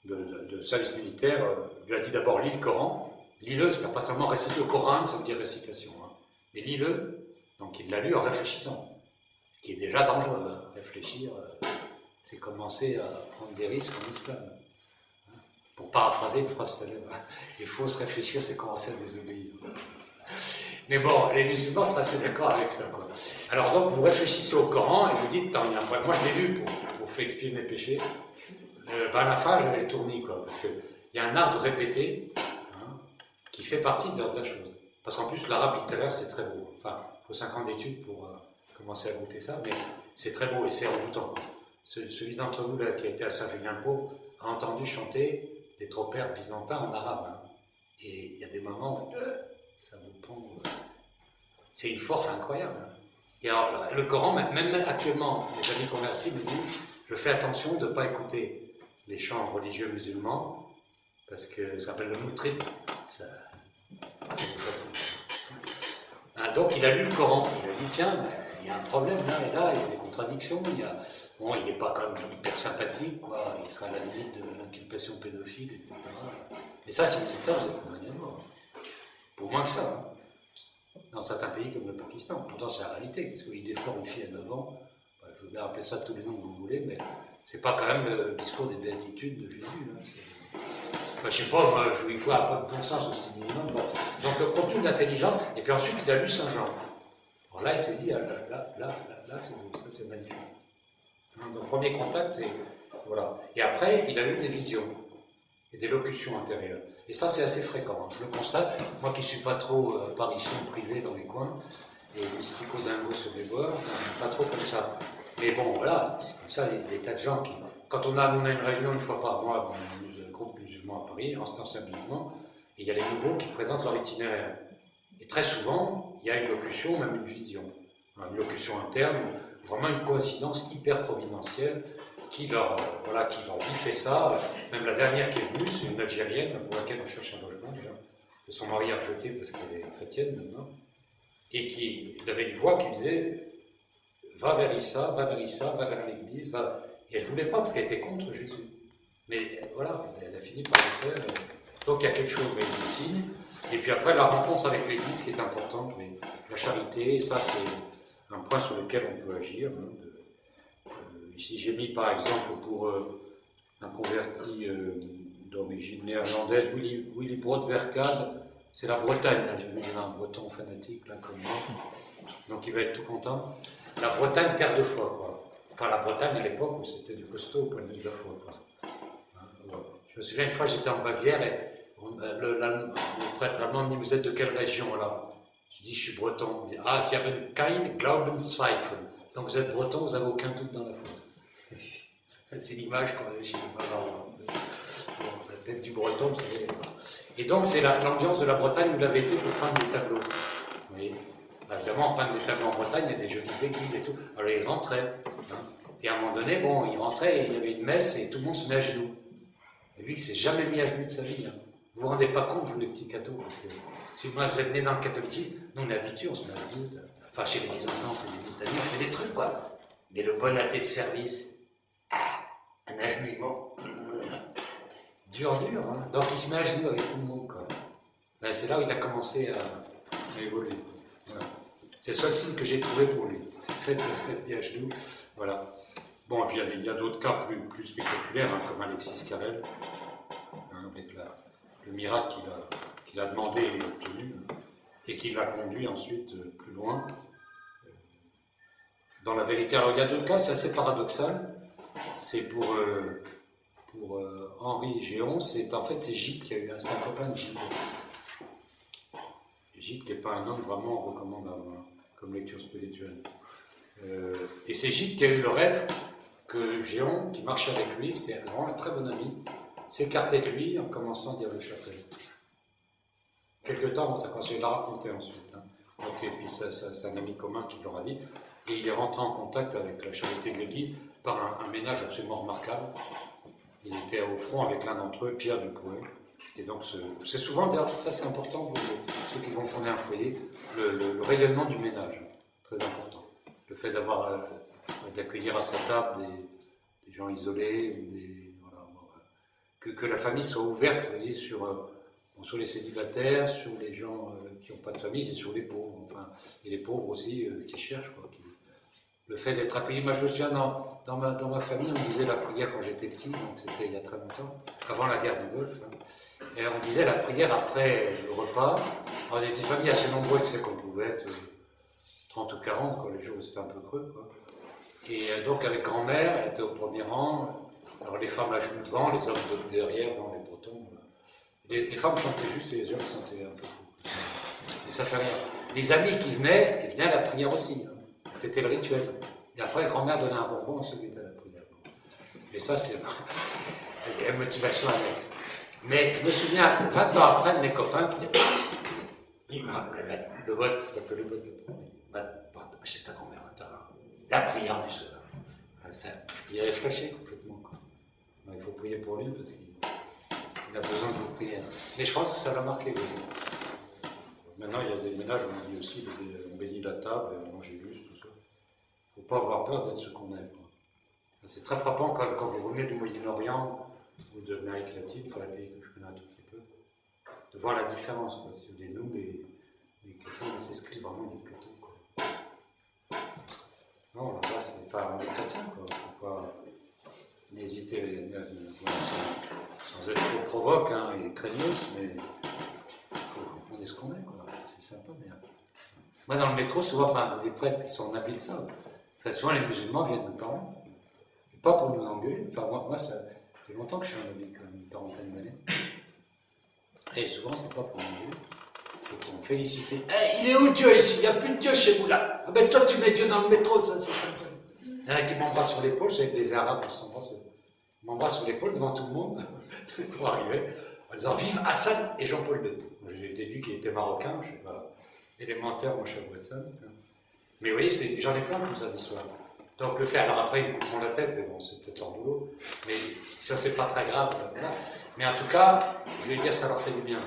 Speaker 1: de, service militaire euh, lui a dit d'abord lis le Coran. Lis-le, c'est pas seulement réciter le Coran, ça veut dire récitation. Hein. Mais lis-le. Donc il l'a lu en réfléchissant. Ce qui est déjà dangereux. Hein. Réfléchir, euh, c'est commencer à prendre des risques en islam. Pour paraphraser célèbre, il faut se réfléchir, c'est commencer à désobéir. Mais bon, les musulmans sont assez d'accord avec ça. Alors donc, vous réfléchissez au Coran et vous dites, moi je l'ai lu pour, faire expier mes péchés, euh, ben, la fin, j'avais le quoi, parce qu'il y a un art de répéter hein, qui fait partie de la chose. Parce qu'en plus, l'arabe littéraire, c'est très beau. Enfin, il faut 5 ans d'études pour euh, commencer à goûter ça, mais c'est très beau et c'est envoûtant. Celui d'entre vous là, qui a été à Saint-Julien-Pau a entendu chanter des tropères byzantins en arabe. Hein. Et il y a des moments où euh, ça vous prend. Euh, c'est une force incroyable. Hein. Et alors, le Coran, même actuellement, les amis convertis me disent je fais attention de ne pas écouter les chants religieux musulmans, parce que ça s'appelle le facile. Ah, donc il a lu le Coran, il a dit tiens, il y a un problème là et là, il y a des contradictions, il y a... Bon, il n'est pas comme hyper sympathique, quoi, il sera à la limite de l'inculpation pédophile, etc. Mais ça, si vous dites ça, vous êtes condamné à mort. Pour moins que ça. Hein. Dans certains pays comme le Pakistan. Pourtant, c'est la réalité, parce qu'il défend une fille à 9 ans, il faut bien appeler ça tous les noms que vous voulez, mais c'est pas quand même le discours des béatitudes de Jésus. Hein, je sais pas, moi, il faut un peu de bon sens aussi minimum. Donc le contenu d'intelligence, et puis ensuite il a lu Saint-Jean. Alors là, il s'est dit, ah, là, là, là, là, c'est beau, ça c'est magnifique. Donc premier contact, et voilà. Et après, il a eu des visions et des locutions intérieures. Et ça, c'est assez fréquent. Hein. Je le constate, moi qui ne suis pas trop euh, apparition privée dans les coins, et mystico dingo sur les bords, pas trop comme ça. Mais bon, voilà, c'est comme ça, il y a des tas de gens qui. Quand on a, on a une réunion une fois par mois, dans un groupe musulman à Paris, ostensiblement, et il y a les nouveaux qui présentent leur itinéraire. Et très souvent, il y a une locution, même une vision. Une locution interne, vraiment une coïncidence hyper providentielle qui leur, voilà, qui leur dit fait ça. Même la dernière qui est venue, c'est une Algérienne pour laquelle on cherche un logement déjà. Que son mari a rejeté parce qu'elle est chrétienne maintenant. Et qui il avait une voix qui disait Va vers Issa, va vers Issa, va vers l'église. Va... Et elle voulait pas parce qu'elle était contre Jésus. Mais voilà, elle a fini par le faire. Donc il y a quelque chose, mais il signe. Et puis après, la rencontre avec l'Église qui est importante, mais la charité, ça c'est un point sur lequel on peut agir. Hein, Ici, j'ai mis par exemple pour euh, un converti euh, d'origine néerlandaise, Willy, Willy c'est la Bretagne, j'ai vu un breton fanatique là comme moi, donc il va être tout content. La Bretagne, terre de foi, quoi. Enfin, la Bretagne à l'époque c'était du costaud au point de vue de la foi, hein, Je me souviens une fois, j'étais en Bavière et euh, le, prêtre allemand me dit Vous êtes de quelle région là? Dis Je suis breton. Dit, ah, Sie haben kein Glaubenszweifel. Donc vous êtes breton, vous n'avez aucun doute dans la foi. C'est l'image qu'on avait chez les. La tête du breton, c'est. Et donc, c'est l'ambiance de la Bretagne où il avait été pour peindre des tableaux. Bah, évidemment, peindre des tableaux en Bretagne, il y a des jolies églises et tout. Alors, il rentrait. Hein. Et à un moment donné, bon, il rentrait et il y avait une messe et tout le monde se met à genoux. Et lui, il s'est jamais mis à genoux de sa vie. Hein. Vous vous rendez pas compte, vous, les petits cathos, parce que si vous êtes né dans le catholicisme, nous, on est habitués, on se met à. Enfin, chez les enfants, on fait des litanies, on fait des trucs, quoi. Mais le bon athée de service, un agenouillement. Dur, dur. Hein Donc il se met à genoux avec tout le monde. Ben, c'est là où il a commencé à, évoluer. C'est le seul signe que j'ai trouvé pour lui. Faites cette bien genoux. Voilà. Bon, et puis il y a, d'autres cas plus, plus spectaculaires, hein, comme Alexis Carrel, le miracle qu'il a, demandé et obtenu, et qui l'a conduit ensuite euh, plus loin. Dans la vérité, alors il y a d'autres cas, c'est assez paradoxal c'est pour, euh, euh, Henri Géon, c'est en fait c'est Gilles qui a eu un, un copain de Gilles. Gilles qui n'est pas un homme vraiment recommandable hein, comme lecture spirituelle. Euh, et c'est Gilles qui a eu le rêve que Géon, qui marchait avec lui, c'est vraiment un très bon ami, s'écartait de lui en commençant à dire le chapelet. Quelque temps, ça continue de la raconter ensuite. Hein. Donc, et puis c'est un ami commun qui leur a dit. Et il est rentré en contact avec la charité de l'Église par un, ménage absolument remarquable. Il était au front avec l'un d'entre eux, Pierre Dupouet. Et donc, c'est souvent, ça c'est important pour ceux qui vont fonder un foyer, le, rayonnement du ménage, très important. Le fait d'avoir, euh, d'accueillir à sa table des, gens isolés, que, la famille soit ouverte, sur, euh, sur les célibataires, sur les gens euh, qui n'ont pas de famille sur les pauvres, enfin, et les pauvres aussi qui cherchent, quoi, le fait d'être accueilli. Moi, je me souviens, dans, dans, ma, dans ma famille, on disait la prière quand j'étais petit, donc c'était il y a très longtemps, avant la guerre du Golfe. Hein. Et on disait la prière après le repas. On était une famille assez nombreuse, qu'on pouvait être 30 ou 40, quand les jours c'était un peu creux. Quoi. Et euh, donc, avec grand-mère, elle était au premier rang. Alors, les femmes la jouent devant, les hommes derrière, bon, les bretons. Les, les, femmes chantaient juste et les hommes chantaient un peu fou. Et ça fait rien. Les amis qui venaient, ils venaient à la prière aussi. Hein. C'était le rituel. Et après, grand-mère donnait un bonbon à celui qui était à la prière. Et ça, c'est une motivation annexe. Mais je me souviens, 20 ans après, mes copains, le vote s'appelle le vote. C'est ta grand-mère, la prière soir. Ah, il a réfléchi complètement. Il faut prier pour lui parce qu'il a besoin de vous prier. Mais je pense que ça l'a marqué. Maintenant, il y a des ménages où on dit aussi, on bénit la table, on mange juste ne faut pas avoir peur d'être ce qu'on est. C'est très frappant quand, vous revenez du Moyen-Orient ou de l'Amérique latine, enfin les pays que je connais un tout petit peu, de voir la différence. Quoi. Si vous nous, les, les cathos, ils vraiment des. Quoi. Non, là, c'est pas on est chrétien, quoi. N'hésitez, sans, être trop provoque hein, et craignos, mais il faut demander ce qu'on est, quoi. C'est sympa, d'ailleurs. Moi, dans le métro, souvent, enfin, les prêtres, ils sont en habit de ça. Très souvent, les musulmans viennent nous parler. Pas pour nous engueuler. Enfin, moi, moi ça fait longtemps que je suis en habit, comme une quarantaine d'années. Et souvent, c'est pas pour nous engueuler. C'est pour me féliciter. Eh, il est où Dieu? Ici Il n'y a plus de Dieu chez vous là. Ah ben toi, tu mets Dieu dans le métro, ça, c'est sympa. Il y en a qui m'embrassent sur l'épaule, les Arabes, on s'embrasse. m'embrassent sur l'épaule devant tout le monde. Trop arrivé. En disant Vive Hassan et Jean-Paul II. J'ai déduit qu'il était marocain, je ne sais pas élémentaire, mon cher Watson. Mais vous voyez, j'en ai plein comme ça soir. Donc le fait, alors après ils me couperont la tête, mais bon, c'est peut-être leur boulot, mais ça c'est pas très grave. Mais en tout cas, je vais dire, ça leur fait du bien.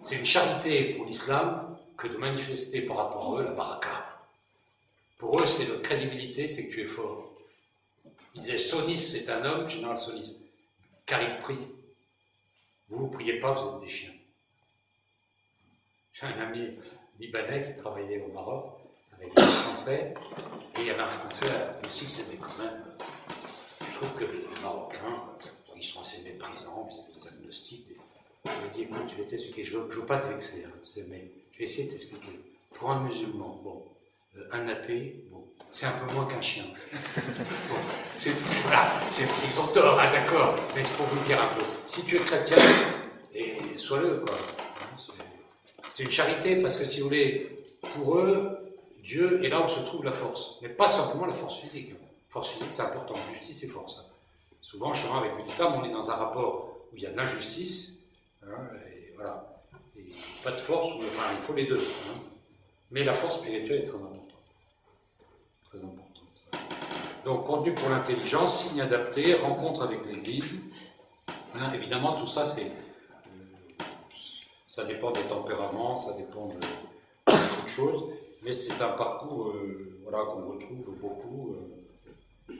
Speaker 1: C'est une charité pour l'islam que de manifester par rapport à eux la baraka. Pour eux, c'est notre crédibilité, c'est que tu es fort. Ils disaient Sonis, c'est un homme, général Sonis, car il prie. Vous ne priez pas, vous êtes des chiens. J'ai un ami libanais qui travaillait au Maroc avec des Français, et il y avait un Français aussi qui c'était quand même. Je trouve que les Marocains, ils sont assez méprisants, ils ont des agnostiques. Des... M'a dit écoute, je vais t'expliquer, je ne veux, pas te vexer, hein, mais je vais essayer de t'expliquer. Pour un musulman, bon, un athée, c'est un peu moins qu'un chien. ils ont tort, hein, d'accord, mais c'est pour vous dire un peu. Si tu es chrétien, et sois-le, quoi. C'est une charité parce que si vous voulez, pour eux, Dieu est là où se trouve la force. Mais pas simplement la force physique. Force physique, c'est important. Justice et force. Souvent, chemin avec l'islam, on est dans un rapport où il y a de l'injustice. Hein, et voilà. Pas de force, enfin, il faut les deux. Hein. Mais la force spirituelle est très importante. Importante. Donc, contenu pour l'intelligence, signe adapté, rencontre avec l'Église. Hein, évidemment, tout ça, c'est ça dépend des tempéraments, ça dépend de beaucoup de choses, mais c'est un parcours euh, qu'on retrouve beaucoup. Euh.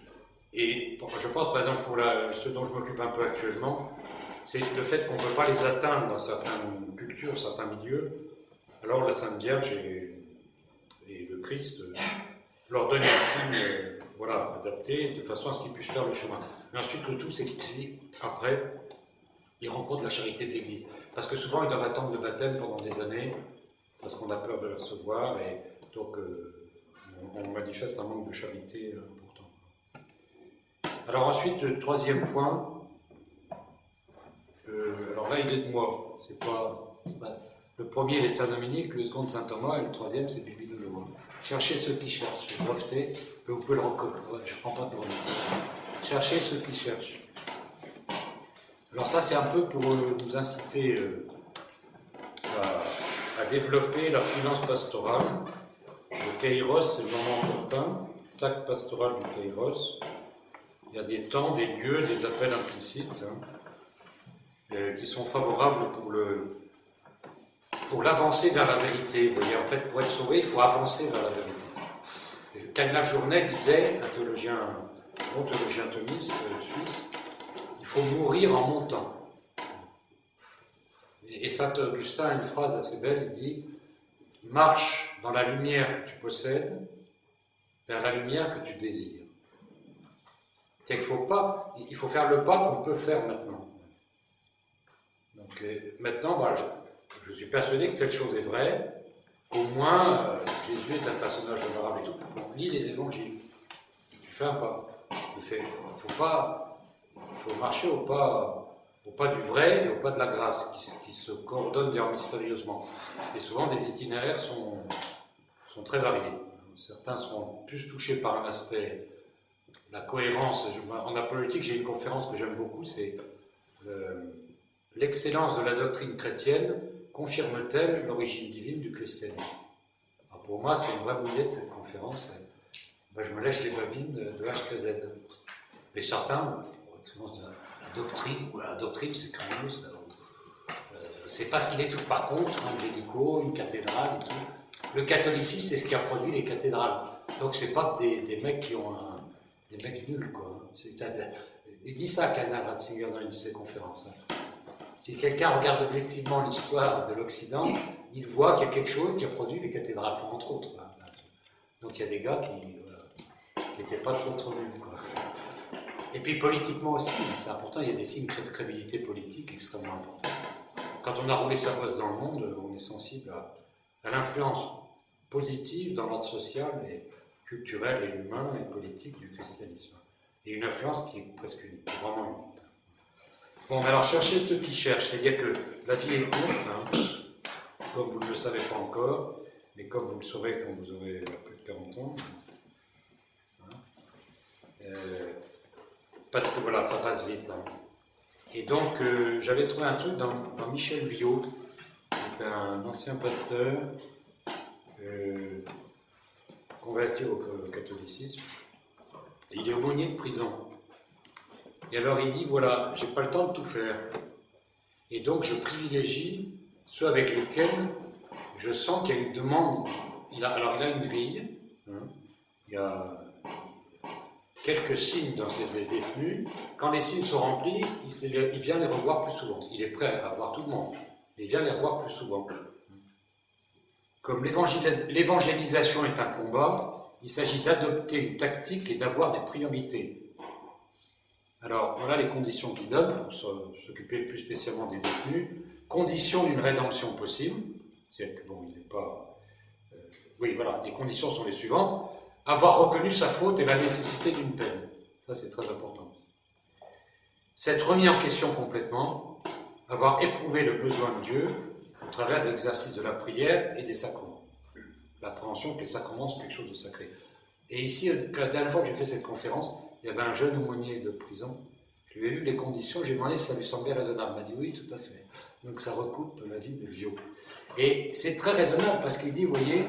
Speaker 1: et je pense par exemple pour ce dont je m'occupe un peu actuellement, c'est le fait qu'on ne peut pas les atteindre dans certaines cultures, certains milieux. Alors la Sainte Vierge et, le Christ euh, leur donnent un signe voilà, adapté de façon à ce qu'ils puissent faire le chemin. Mais ensuite, le tout, c'est qu'après, ils rencontrent la charité de l'Église. Parce que souvent, ils doivent attendre le baptême pendant des années, parce qu'on a peur de le recevoir, et donc euh, on, manifeste un manque de charité euh, important. Alors ensuite, troisième point, euh, alors là, il est de moi, c'est pas, Le premier, il est de Saint-Dominique, le second de Saint-Thomas, et le troisième, c'est Bibi. Cherchez ceux qui cherchent, breveté, vous pouvez le reconnaître, je ne prends pas de breveté. Cherchez ceux qui cherchent. Alors ça, c'est un peu pour euh, nous inciter euh, à, développer la finance pastorale. Le Kairos, c'est le moment opportun, tac pastoral du Kairos. Il y a des temps, des lieux, des appels implicites hein, euh, qui sont favorables pour le pour l'avancer vers la vérité. Voyez, en fait, pour être sauvé, il faut avancer vers la vérité. Canal Journet disait, un théologien, un bon théologien thomiste suisse, il faut mourir en montant. Et Saint Augustin a une phrase assez belle, il dit Marche dans la lumière que tu possèdes vers la lumière que tu désires. C'est qu'il faut pas, il faut faire le pas qu'on peut faire maintenant. Donc euh, maintenant, bah, je, suis persuadé que telle chose est vraie, qu'au moins euh, Jésus est un personnage honorable et tout. On lit les évangiles. Tu fais un pas? Il ne faut pas faut marcher au pas, au pas du vrai et au pas de la grâce, qui, se coordonnent d'ailleurs mystérieusement. Et souvent, des itinéraires sont, sont très variés. Certains seront plus touchés par un aspect, la cohérence. En apologétique, j'ai une conférence que j'aime beaucoup, c'est euh, l'excellence de la doctrine chrétienne confirme-t-elle l'origine divine du christianisme? Pour moi, c'est une vraie bouillette cette conférence. Ben, je me lèche les babines de HKZ. Mais certains, la doctrine, ou la doctrine, c'est craineux, euh, c'est pas ce qu'il étouffe par contre, un hélico, une cathédrale et tout. Le catholicisme, c'est ce qui a produit les cathédrales. Donc c'est pas des, des, mecs qui ont un, des mecs nuls, quoi. Il dit ça, Canal Ratzinger, dans une de ses conférences. Si quelqu'un regarde objectivement l'histoire de l'Occident, il voit qu'il y a quelque chose qui a produit les cathédrales, entre autres. Donc il y a des gars qui n'étaient pas trop trop nuls. Quoi. Et puis politiquement aussi, c'est important, il y a des signes de crédibilité politique extrêmement importants. Quand on a roulé sa bosse dans le monde, on est sensible à, à l'influence positive dans l'ordre social et culturel et humain et politique du christianisme. Et une influence qui est presque unique, vraiment unique. Bon, alors cherchez ceux qui cherchent, c'est-à-dire que la vie est courte, hein, comme vous ne le savez pas encore, mais comme vous le saurez quand vous aurez plus de 40 ans. Hein, euh, parce que voilà, ça passe vite. Hein. Et donc, euh, j'avais trouvé un truc dans, Michel Viau, qui est un ancien pasteur euh, converti au, catholicisme. il est aumônier de prison. Et alors il dit voilà, j'ai pas le temps de tout faire. Et donc je privilégie ceux avec lesquels je sens qu'il y a une demande. Il a, alors il a une grille. Hein. il y a quelques signes dans ces détenus. Quand les signes sont remplis, il, il, vient les revoir plus souvent. Il est prêt à voir tout le monde. Il vient les revoir plus souvent. Comme l'évangélisation est un combat, il s'agit d'adopter une tactique et d'avoir des priorités. Alors voilà les conditions qu'il donne pour s'occuper plus spécialement des détenus. Conditions d'une rédemption possible. C'est que bon, il n'est pas. Euh, oui, voilà, les conditions sont les suivantes avoir reconnu sa faute et la nécessité d'une peine. Ça, c'est très important. S'être remis en question complètement, avoir éprouvé le besoin de Dieu au travers de l'exercice de la prière et des sacrements. L'appréhension que les sacrements sont quelque chose de sacré. Et ici, la dernière fois que j'ai fait cette conférence, il y avait un jeune aumônier de prison. Je lui ai lu les conditions, j'ai demandé si ça lui semblait raisonnable. Il m'a dit oui, tout à fait. Donc ça recoupe la vie de Vieux. Et c'est très raisonnable parce qu'il dit, vous voyez,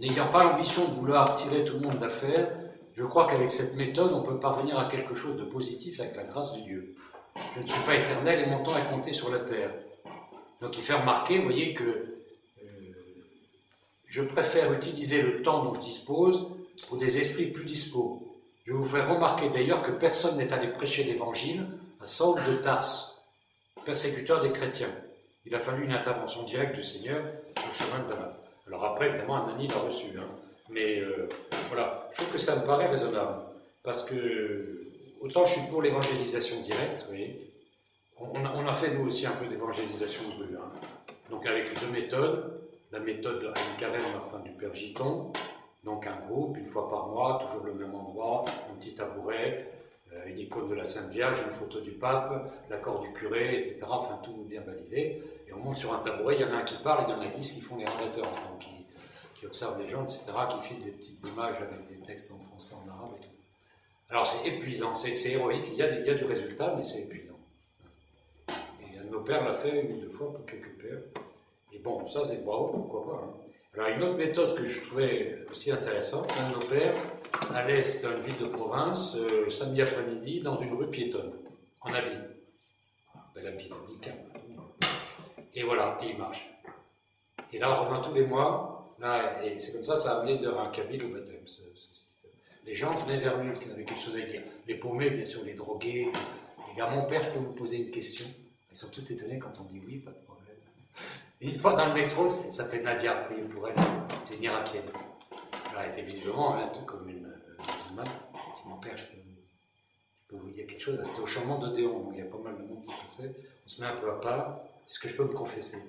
Speaker 1: N'ayant pas l'ambition de vouloir tirer tout le monde d'affaire, je crois qu'avec cette méthode, on peut parvenir à quelque chose de positif avec la grâce de Dieu. Je ne suis pas éternel et mon temps est compté sur la terre. Donc il fait remarquer, vous voyez, que euh, je préfère utiliser le temps dont je dispose pour des esprits plus dispos. Je vous fais remarquer d'ailleurs que personne n'est allé prêcher l'évangile à Saul de Tarse, persécuteur des chrétiens. Il a fallu une intervention directe du Seigneur au chemin de Damas. Alors après, évidemment, Anani l'a reçu. Hein. Mais euh, voilà, je trouve que ça me paraît raisonnable. Parce que, autant je suis pour l'évangélisation directe, vous voyez, on, a fait nous aussi un peu d'évangélisation de rue. Hein. Donc avec deux méthodes. La méthode de carême, enfin du Père Giton, donc un groupe, une fois par mois, toujours le même endroit, un petit tabouret, euh, une icône de la Sainte Vierge, une photo du pape, l'accord du curé, etc. Enfin, tout bien balisé. Et on monte sur un tabouret, il y en a un qui parle, il y en a dix qui font les qui, qui, observent les gens, etc., qui filent des petites images avec des textes en français, en arabe et tout. Alors c'est épuisant, c'est héroïque, il y, a, il y, a, du résultat, mais c'est épuisant. Et un de nos pères l'a fait une ou deux fois pour quelques pères. Et bon, ça c'est bravo, pourquoi pas. Hein. Alors une autre méthode que je trouvais aussi intéressante, un de nos pères à l'est d'une ville de province, euh, samedi après-midi, dans une rue piétonne, en habit. Bel habit, Et voilà, et il marche. Et là, on revient tous les mois, là, et c'est comme ça, ça a amené un cabine au baptême, ce, système. Les gens venaient vers lui, qui avaient quelque chose à dire. Les paumés, bien sûr, les drogués. Les gars, mon père, je peux vous poser une question Ils sont tous étonnés quand on dit oui, de problème. Une fois dans le métro, elle s'appelait Nadia, priez pour elle, c'est une irakienne. Elle était visiblement un peu comme une musulmane. Elle dit Mon père, je peux, vous dire quelque chose. C'était au changement d'Odéon, il y a pas mal de monde qui passait. On se met un peu à part. Est-ce que je peux me confesser?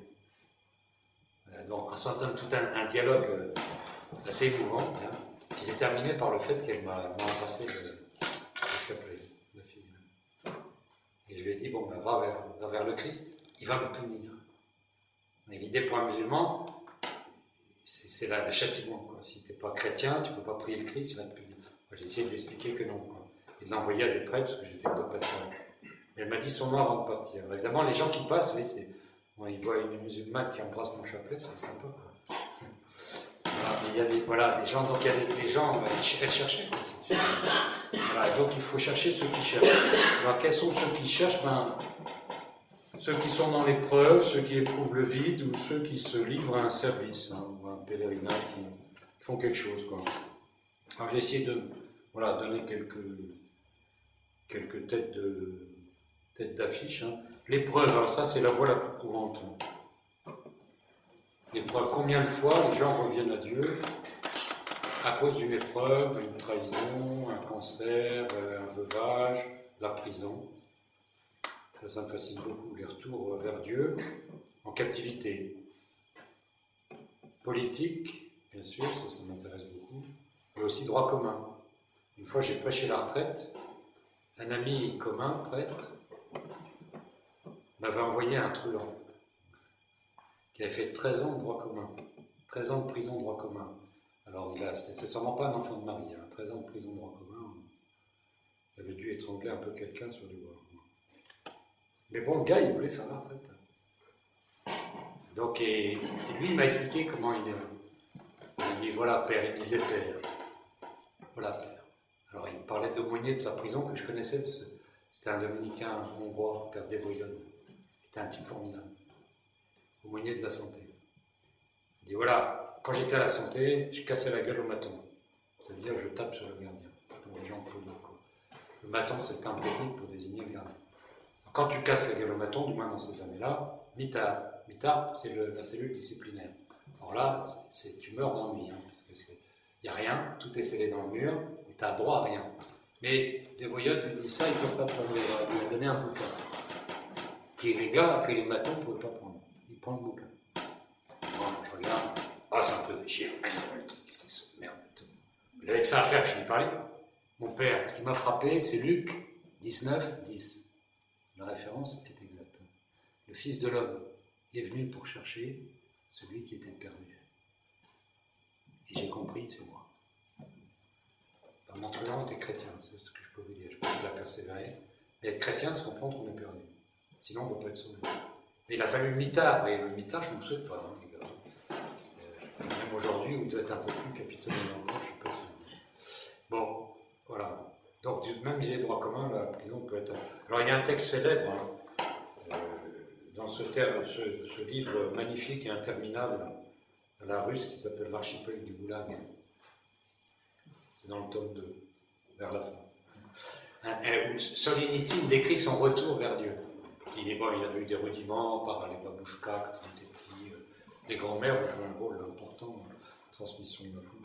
Speaker 1: Euh, Donc, on s'entend tout un, dialogue euh, assez émouvant, hein, qui s'est terminé par le fait qu'elle m'a embrassé le, chapelet, ma fille. Et je lui ai dit Bon, ben, va vers le Christ, il va me punir. Mais l'idée pour un musulman, c'est le châtiment. Si tu n'es pas chrétien, tu ne peux pas prier le Christ. J'ai essayé de lui expliquer que non. Et de l'envoyer à des prêtres, parce que j'étais pas passage. Elle m'a dit son nom avant de partir. évidemment, les gens qui passent, oui, ils voient une musulmane qui embrasse mon chapelet, c'est sympa. il y a des, voilà, des gens, donc il y a des, gens, elles cherchaient. Voilà, donc il faut chercher ceux qui cherchent. Alors quels sont ceux qui cherchent? Ben, Ceux qui sont dans l'épreuve, ceux qui éprouvent le vide ou ceux qui se livrent à un service. Hein pèlerinage qui font quelque chose. Alors j'ai essayé de voilà, donner quelques, quelques têtes de têtes d'affiche. Hein. L'épreuve, alors ça c'est la voie la plus courante. L'épreuve, combien de fois les gens reviennent à Dieu à cause d'une épreuve, une trahison, un cancer, euh, un veuvage, la prison? Ça, me fascine beaucoup, les retours vers Dieu en captivité. Politique, bien sûr, ça, ça m'intéresse beaucoup, mais aussi droit commun. Une fois, j'ai prêché la retraite, un ami commun, prêtre, m'avait envoyé un truand qui avait fait 13 ans de droit commun, 13 ans de prison de droit commun. Alors, il a, c'est sûrement pas un enfant de hein, 13 ans de prison de droit commun. Il avait dû étrangler un peu quelqu'un sur les voies. Mais bon, le gars, il voulait faire la retraite. Donc, et, lui, il m'a expliqué comment il est. Il dit voilà, père, il disait père. Voilà, père. Alors, il me parlait d'aumônier de sa prison que je connaissais, c'était un dominicain hongrois, père Devoyon. Il était un type formidable. Aumônier de la santé. Il dit voilà, quand j'étais à la santé, je cassais la gueule au maton. C'est-à-dire, je tape sur le gardien, pour les gens polis. Le maton, c'est terme technique pour désigner le gardien. Quand tu casses au maton, du moins dans ces années-là, mitard, mitard c'est la cellule disciplinaire. Alors là, c'est tu meurs d'ennui, hein, parce que c'est il n'y a rien, tout est scellé dans le mur, et tu n'as droit à rien. Mais des voyelles lui disent ça, ils ne peuvent pas prendre. Il lui a donné un bouquin. Puis les gars que les matons ne pouvaient pas prendre. Ils prennent le bouquin. Regarde. Ah, ça me faisait chier. C'est ce merde. Il avait que ça à faire, je finis par lire. Mon père, ce qui m'a frappé, c'est Luc 19, 10. La référence est exacte. Le Fils de l'homme est venu pour chercher celui qui était perdu. Et j'ai compris, c'est moi. mon truand était chrétien, c'est ce que je peux vous dire. Je pense qu'il a persévéré. Mais être chrétien, c'est comprendre qu'on est perdu. Sinon, on ne peut pas être sauvé. Et il a fallu le mitard. Et le mitard, je ne vous souhaite pas, hein, les gars. Euh, même aujourd'hui, vous devez être un peu plus capitonnel encore, je ne suis pas sûr. Bon, voilà. Donc, même les droits communs, la prison peut être. Alors, il y a un texte célèbre hein, euh, dans ce, livre magnifique et interminable à la russe qui s'appelle L'archipel du Goulag. C'est dans le tome 2, vers la fin. Solzhenitsyn décrit son retour vers Dieu. Il dit bon, il a eu des rudiments par les babouchkas quand il était petit. Euh, les grands-mères ont joué un rôle important dans la transmission de la foule.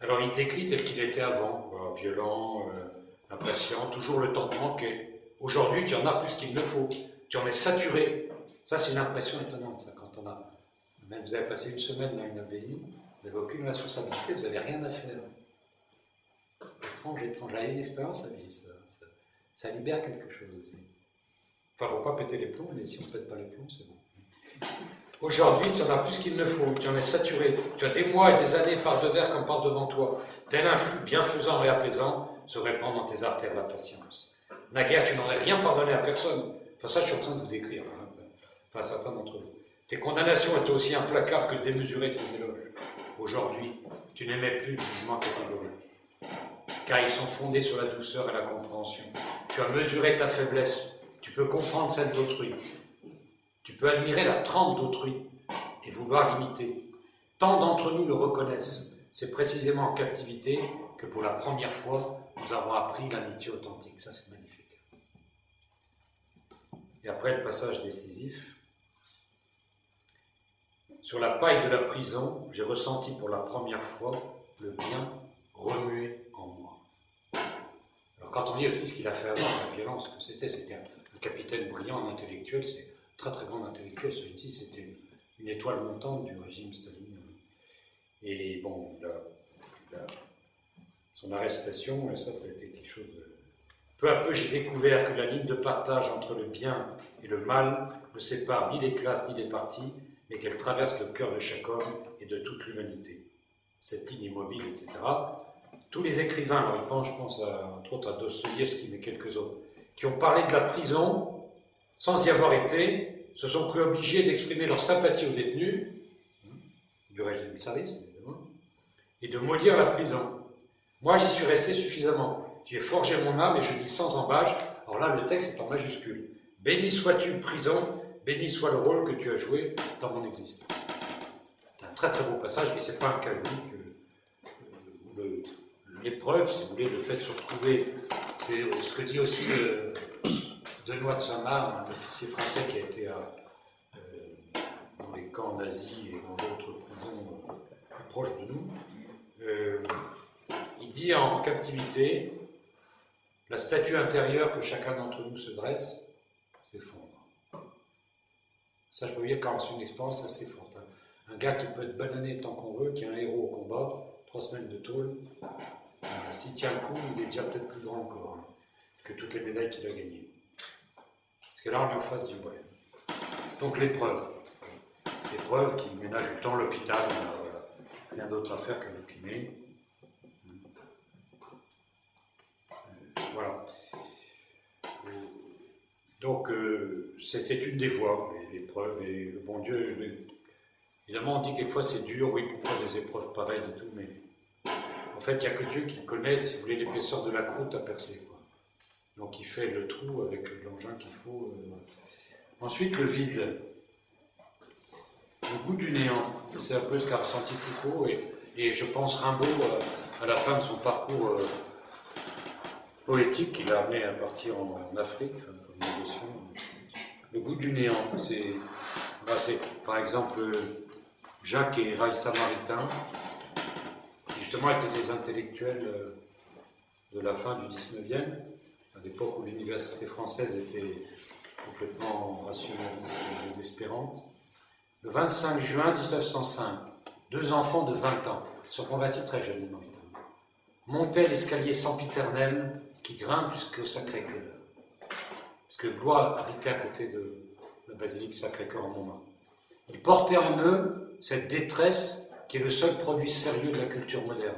Speaker 1: Alors il décrit tel qu'il était avant, violent, euh, impatient, toujours le temps de manquer. Aujourd'hui, tu en as plus qu'il ne faut. Tu en es saturé. Ça, c'est une impression étonnante, ça, quand on a. Même vous avez passé une semaine dans une abbaye, vous n'avez aucune responsabilité, vous n'avez rien à faire. Étrange, étrange. J'ai une expérience à vivre, ça, ça, libère quelque chose aussi. Enfin, il ne faut pas péter les plombs, mais si on ne pète pas les plombs, c'est bon. Aujourd'hui, tu en as plus qu'il ne faut, tu en es saturé. Tu as des mois et des années par devers comme par devant toi. Tel un flux bienfaisant et apaisant se répand dans tes artères la patience. Naguère, tu as rien pardonné à personne. Enfin, ça, je suis en train de vous décrire, hein. enfin, certains d'entre vous. Tes condamnations étaient aussi implacables que démesurées tes éloges. Aujourd'hui, tu n'aimais plus le jugement catégorique, car ils sont fondés sur la douceur et la compréhension. Tu as mesuré ta faiblesse, tu peux comprendre celle d'autrui. Tu peux admirer la trempe d'autrui et vouloir l'imiter. Tant d'entre nous le reconnaissent. C'est précisément en captivité que pour la première fois, nous avons appris l'amitié authentique. Ça, c'est magnifique. Et après le passage décisif, sur la paille de la prison, j'ai ressenti pour la première fois le bien remuer en moi. Alors quand on lit aussi ce qu'il a fait avant, la violence que c'était, c'était un capitaine brillant, un intellectuel, c'est très très grand intellectuel, celui-ci, c'était une, étoile montante du régime stalinien. Et bon, son arrestation, ça, ça a été quelque chose de... Peu à peu, j'ai découvert que la ligne de partage entre le bien et le mal ne sépare ni les classes ni les partis, mais qu'elle traverse le cœur de chaque homme et de toute l'humanité. Cette ligne immobile, etc. Tous les écrivains, alors je pense entre autres à Dostoïevski, mais quelques autres, qui ont parlé de la prison sans y avoir été, se sont cru obligés d'exprimer leur sympathie aux détenus, du régime de service évidemment, et de maudire la prison. Moi, j'y suis resté suffisamment. J'ai forgé mon âme et je dis sans embâche, alors là, le texte est en majuscule. Béni sois-tu, prison, béni soit le rôle que tu as joué dans mon existence. C'est un très très beau passage, et c'est pas un cas unique. Euh, l'épreuve, si vous voulez, le fait de se retrouver, c'est ce que dit aussi Benoît de Saint-Marc, un officier français qui a été euh, dans les camps nazis et dans d'autres prisons euh, plus proches de nous, euh, il dit en captivité, la statue intérieure que chacun d'entre nous se dresse s'effondre. Ça, je peux dire quand c'est une expérience assez forte. Hein. Un gars qui peut être banané tant qu'on veut, qui est un héros au combat, trois semaines de tôle, s'il tient le coup, il est déjà peut-être plus grand encore hein, que toutes les médailles qu'il a gagnées. Parce que là, on est en face du vrai. Donc l'épreuve. L'épreuve qui ménage du temps l'hôpital, rien d'autre à faire qu'un kiné. Voilà. Donc, euh, c'est une des voies, l'épreuve. Et le bon Dieu, évidemment, on dit quelquefois c'est dur, oui, pourquoi des épreuves pareilles et tout, mais en fait, il n'y a que Dieu qui connaît, si vous voulez, l'épaisseur de la croûte à percer. Donc, il fait le trou avec l'engin qu'il faut. Euh, Ensuite, le vide. Le goût du néant. C'est un peu ce qu'a ressenti Foucault et, je pense Rimbaud euh, à la fin de son parcours poétique qu'il a amené à partir en, Afrique, comme Le goût du néant, c'est par exemple Jacques et Raïssa Maritain, qui justement étaient des intellectuels euh, de la fin du 19e, à l'époque où l'université française était complètement rationaliste et désespérante. Le 25 juin 1905, deux enfants de 20 ans, sont convertis très jeunes, montaient l'escalier sempiternel qui grimpe jusqu'au Sacré-Cœur. Parce que Blois habitait à côté de la basilique Sacré-Cœur en Montmartre. Ils portaient en eux cette détresse qui est le seul produit sérieux de la culture moderne.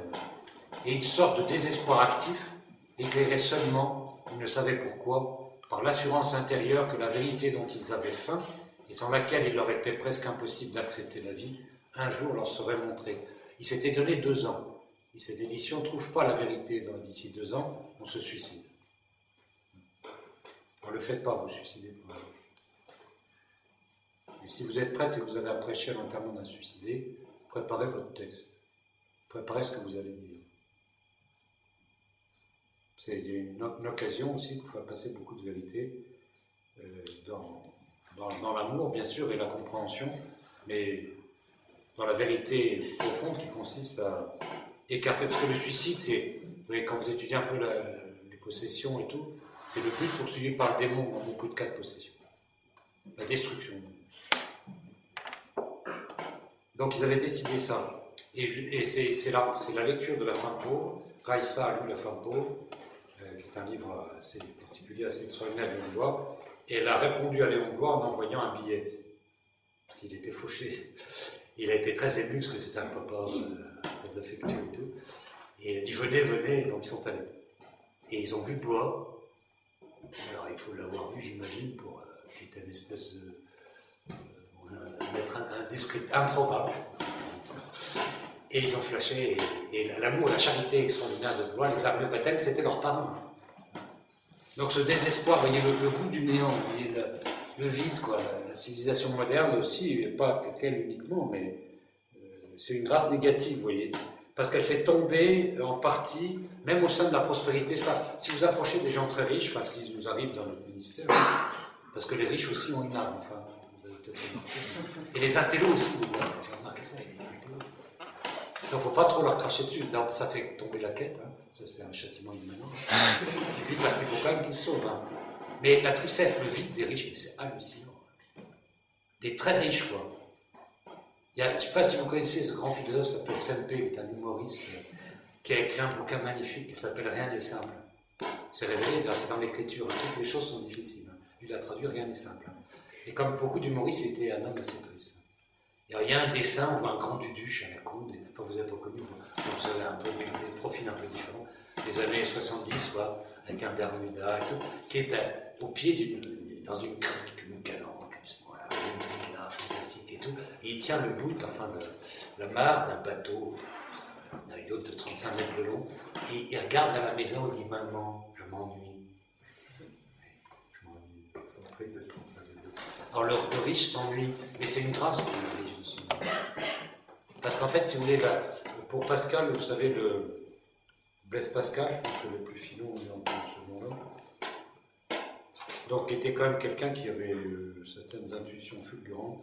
Speaker 1: Et une sorte de désespoir actif, éclairé seulement, ils ne savaient pourquoi, par l'assurance intérieure que la vérité dont ils avaient faim, et sans laquelle il leur était presque impossible d'accepter la vie, un jour leur serait montrée. Ils s'étaient donné deux ans. Il s'est dit, si on ne trouve pas la vérité d'ici deux ans, on se suicide. Ne le faites pas, vous suicidez pour Et si vous êtes prête et que vous avez apprécié l'enterrement d'un suicidé, préparez votre texte. Préparez ce que vous allez dire. C'est une, occasion aussi pour faire passer beaucoup de vérité euh, dans, l'amour, bien sûr, et la compréhension, mais dans la vérité profonde qui consiste à écarter, parce que le suicide, c'est, vous voyez, quand vous étudiez un peu les possessions et tout, c'est le but poursuivi par le démon dans beaucoup de cas de possession. La destruction. Donc ils avaient décidé ça. Et, c'est, la, lecture de La femme pauvre. Raissa a lu La femme pauvre, euh, qui est un livre assez particulier, assez extraordinaire de Léon Blois. Et elle a répondu à Léon Blois en envoyant un billet. Qu'il était fauché. Il a été très ému parce que c'était un papa. Euh, très affectueux et tout. Et il a dit venez, venez, donc ils sont allés. Et ils ont vu Bois. Alors il faut l'avoir vu, j'imagine, pour euh, qu'il était une espèce de. Euh, un, improbable. Et ils ont flashé, et, l'amour, la charité extraordinaire de Bois, les armées baptême, c'était leurs parents. Donc ce désespoir, vous voyez le, goût du néant, vous voyez le, vide, quoi. La, civilisation moderne aussi, pas qu'elle uniquement, mais c'est une grâce négative, vous voyez, parce qu'elle fait tomber en partie, même au sein de la prospérité, ça. Si vous approchez des gens très riches, parce qu'ils nous arrivent dans notre ministère, parce que les riches aussi ont une âme, enfin, vous avez peut-être Et les intellos aussi, vous avez remarqué ça, les Donc il ne faut pas trop leur cracher dessus, ça fait tomber la quête, hein. ça c'est un châtiment immanent. Et puis parce qu'il faut quand même qu'ils sauvent. Hein. Mais la tristesse, le vide des riches, c'est hallucinant. Des très riches, quoi je ne sais pas si vous connaissez ce grand philosophe qui s'appelle Saint-Pé, qui est un humoriste, qui a écrit un bouquin magnifique qui s'appelle Rien n'est simple. C'est révélé, c'est dans l'écriture, toutes les choses sont difficiles. Lui, il a traduit Rien n'est simple. Et comme beaucoup d'humoristes, il était un homme assez triste. Il y a un dessin, on voit un grand duduche à la coude, enfin, vous êtes reconnu, vous, avez un peu des, profils un peu différents, des années 70, quoi, avec un Bermuda et tout, qui est au pied d'une, dans une crique, une calanque, et il tient le bout, enfin le, la mare d'un bateau, d'un yacht de 35 mètres de long, et il regarde à la maison et dit Maman, je m'ennuie. Je m'ennuie. Un truc de 35 mètres de long. Alors le, riche s'ennuie, mais c'est une grâce pour le riche. Parce qu'en fait, si vous voulez, pour Pascal, vous savez, le Blaise Pascal, je pense que le plus filou dans ce moment-là, donc était quand même quelqu'un qui avait euh, certaines intuitions fulgurantes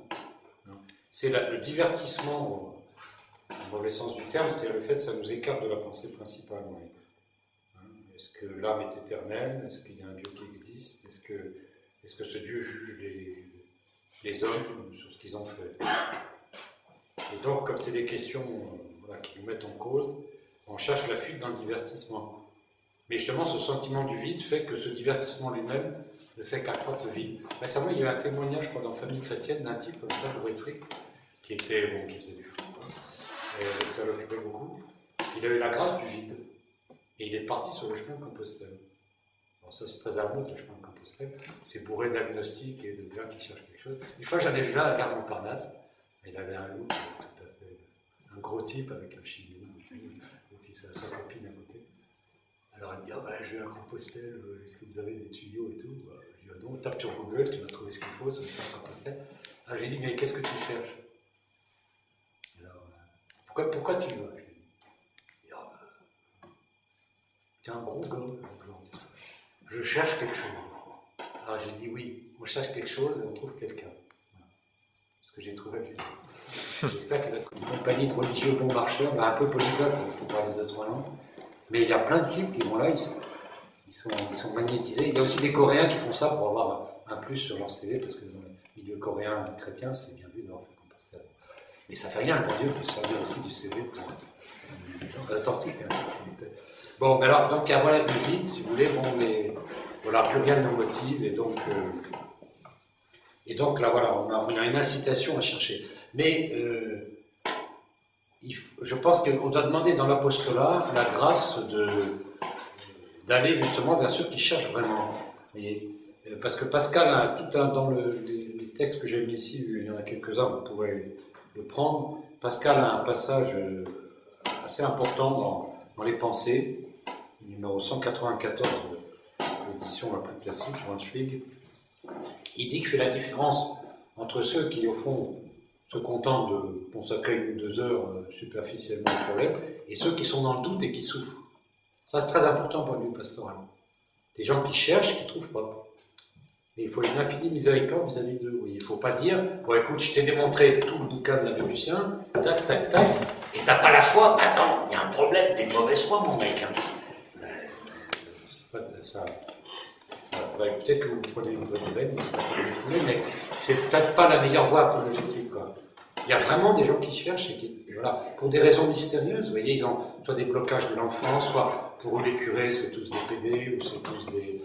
Speaker 1: c'est le divertissement le mauvais sens du terme, c'est le fait que ça nous écarte de la pensée principale. Hein, est-ce que l'âme est éternelle? Est-ce qu'il y a un Dieu qui existe? Est-ce que, est que ce Dieu juge les, les hommes sur ce qu'ils ont fait Et donc, comme c'est des questions qui nous mettent en cause, on cherche la fuite dans le divertissement. Mais justement, ce sentiment du vide fait que ce divertissement lui-même ne fait qu'accroître le vide. Récemment, il y a eu un témoignage, je crois, dans Famille chrétienne d'un type comme ça, de Frick, qui était, bon, qui faisait du foot, et ça l'occupait beaucoup. Il a eu la grâce du vide, et il est parti sur le chemin de Compostelle. Ça, c'est très harmonieux, le chemin de Compostelle. C'est bourré d'agnostiques et de gens qui cherchent quelque chose. Une fois, j'en ai vu là à Gare Montparnasse, il avait un look tout à fait, un gros type avec un chignon, et sa, sa copine à côté. Alors elle me dit, ah ben, je vais à Compostelle, euh, est-ce que vous avez des tuyaux et tout? Bah, Je lui ah non, tape sur Google, tu vas trouver ce qu'il faut, sur le Compostelle. Alors j'ai dit, mais qu'est-ce que tu cherches? Alors, euh, pourquoi, pourquoi tu vas? Je dis, ah ben, tu es un gros gars. Je cherche quelque chose. Alors j'ai dit, oui, on cherche quelque chose et on trouve quelqu'un. Ce que j'ai trouvé J'espère que une compagnie de religieux bon marcheurs, bah, un peu polyglotte pour parler de trois langues. Mais il y a plein de types qui vont là, ils sont, ils sont, magnétisés. Il y a aussi des Coréens qui font ça pour avoir un plus sur leur CV, parce que dans le milieu coréen chrétien, c'est bien vu d'avoir fait composteur. Mais ça fait rien, le bon Dieu peut servir aussi du CV pour authentique. Hein, bon, alors, donc, il y a voilà du vide, si vous voulez, bon, mais voilà, plus rien ne nous motive, et donc, euh, et donc là, voilà, on a, une incitation à chercher. Mais euh, je pense qu'on doit demander dans l'apostolat la grâce d'aller justement vers ceux qui cherchent vraiment. parce que Pascal a tout un, dans les, textes que j'ai mis ici, il y en a quelques-uns, vous pourrez le prendre. Pascal a un passage euh, assez important dans, les pensées, numéro 194, l'édition la plus classique, Schwig. Il dit qu'il fait la différence entre ceux qui, au fond, se contentent de consacrer une ou deux heures euh, superficiellement au problème, et ceux qui sont dans le doute et qui souffrent. Ça, c'est très important pour nous pastoral. Des gens qui cherchent, qui ne trouvent pas. Mais il faut une infinie miséricorde vis-à-vis d'eux. Il ne faut pas dire, bon écoute, je t'ai démontré tout le bouquin de la Lucien, tac, tac, tac, et t'as pas la foi, attends, il y a un problème, t'es mauvaise foi, mon mec. Hein. Peut-être que vous prenez une bonne nouvelle, mais ça peut c'est peut-être pas la meilleure voie apologétique, quoi. Il y a vraiment des gens qui cherchent et qui, voilà, pour des raisons mystérieuses. Voyez, ils ont soit des blocages de l'enfance, soit pour eux les curés c'est tous des PD, ou c'est tous des,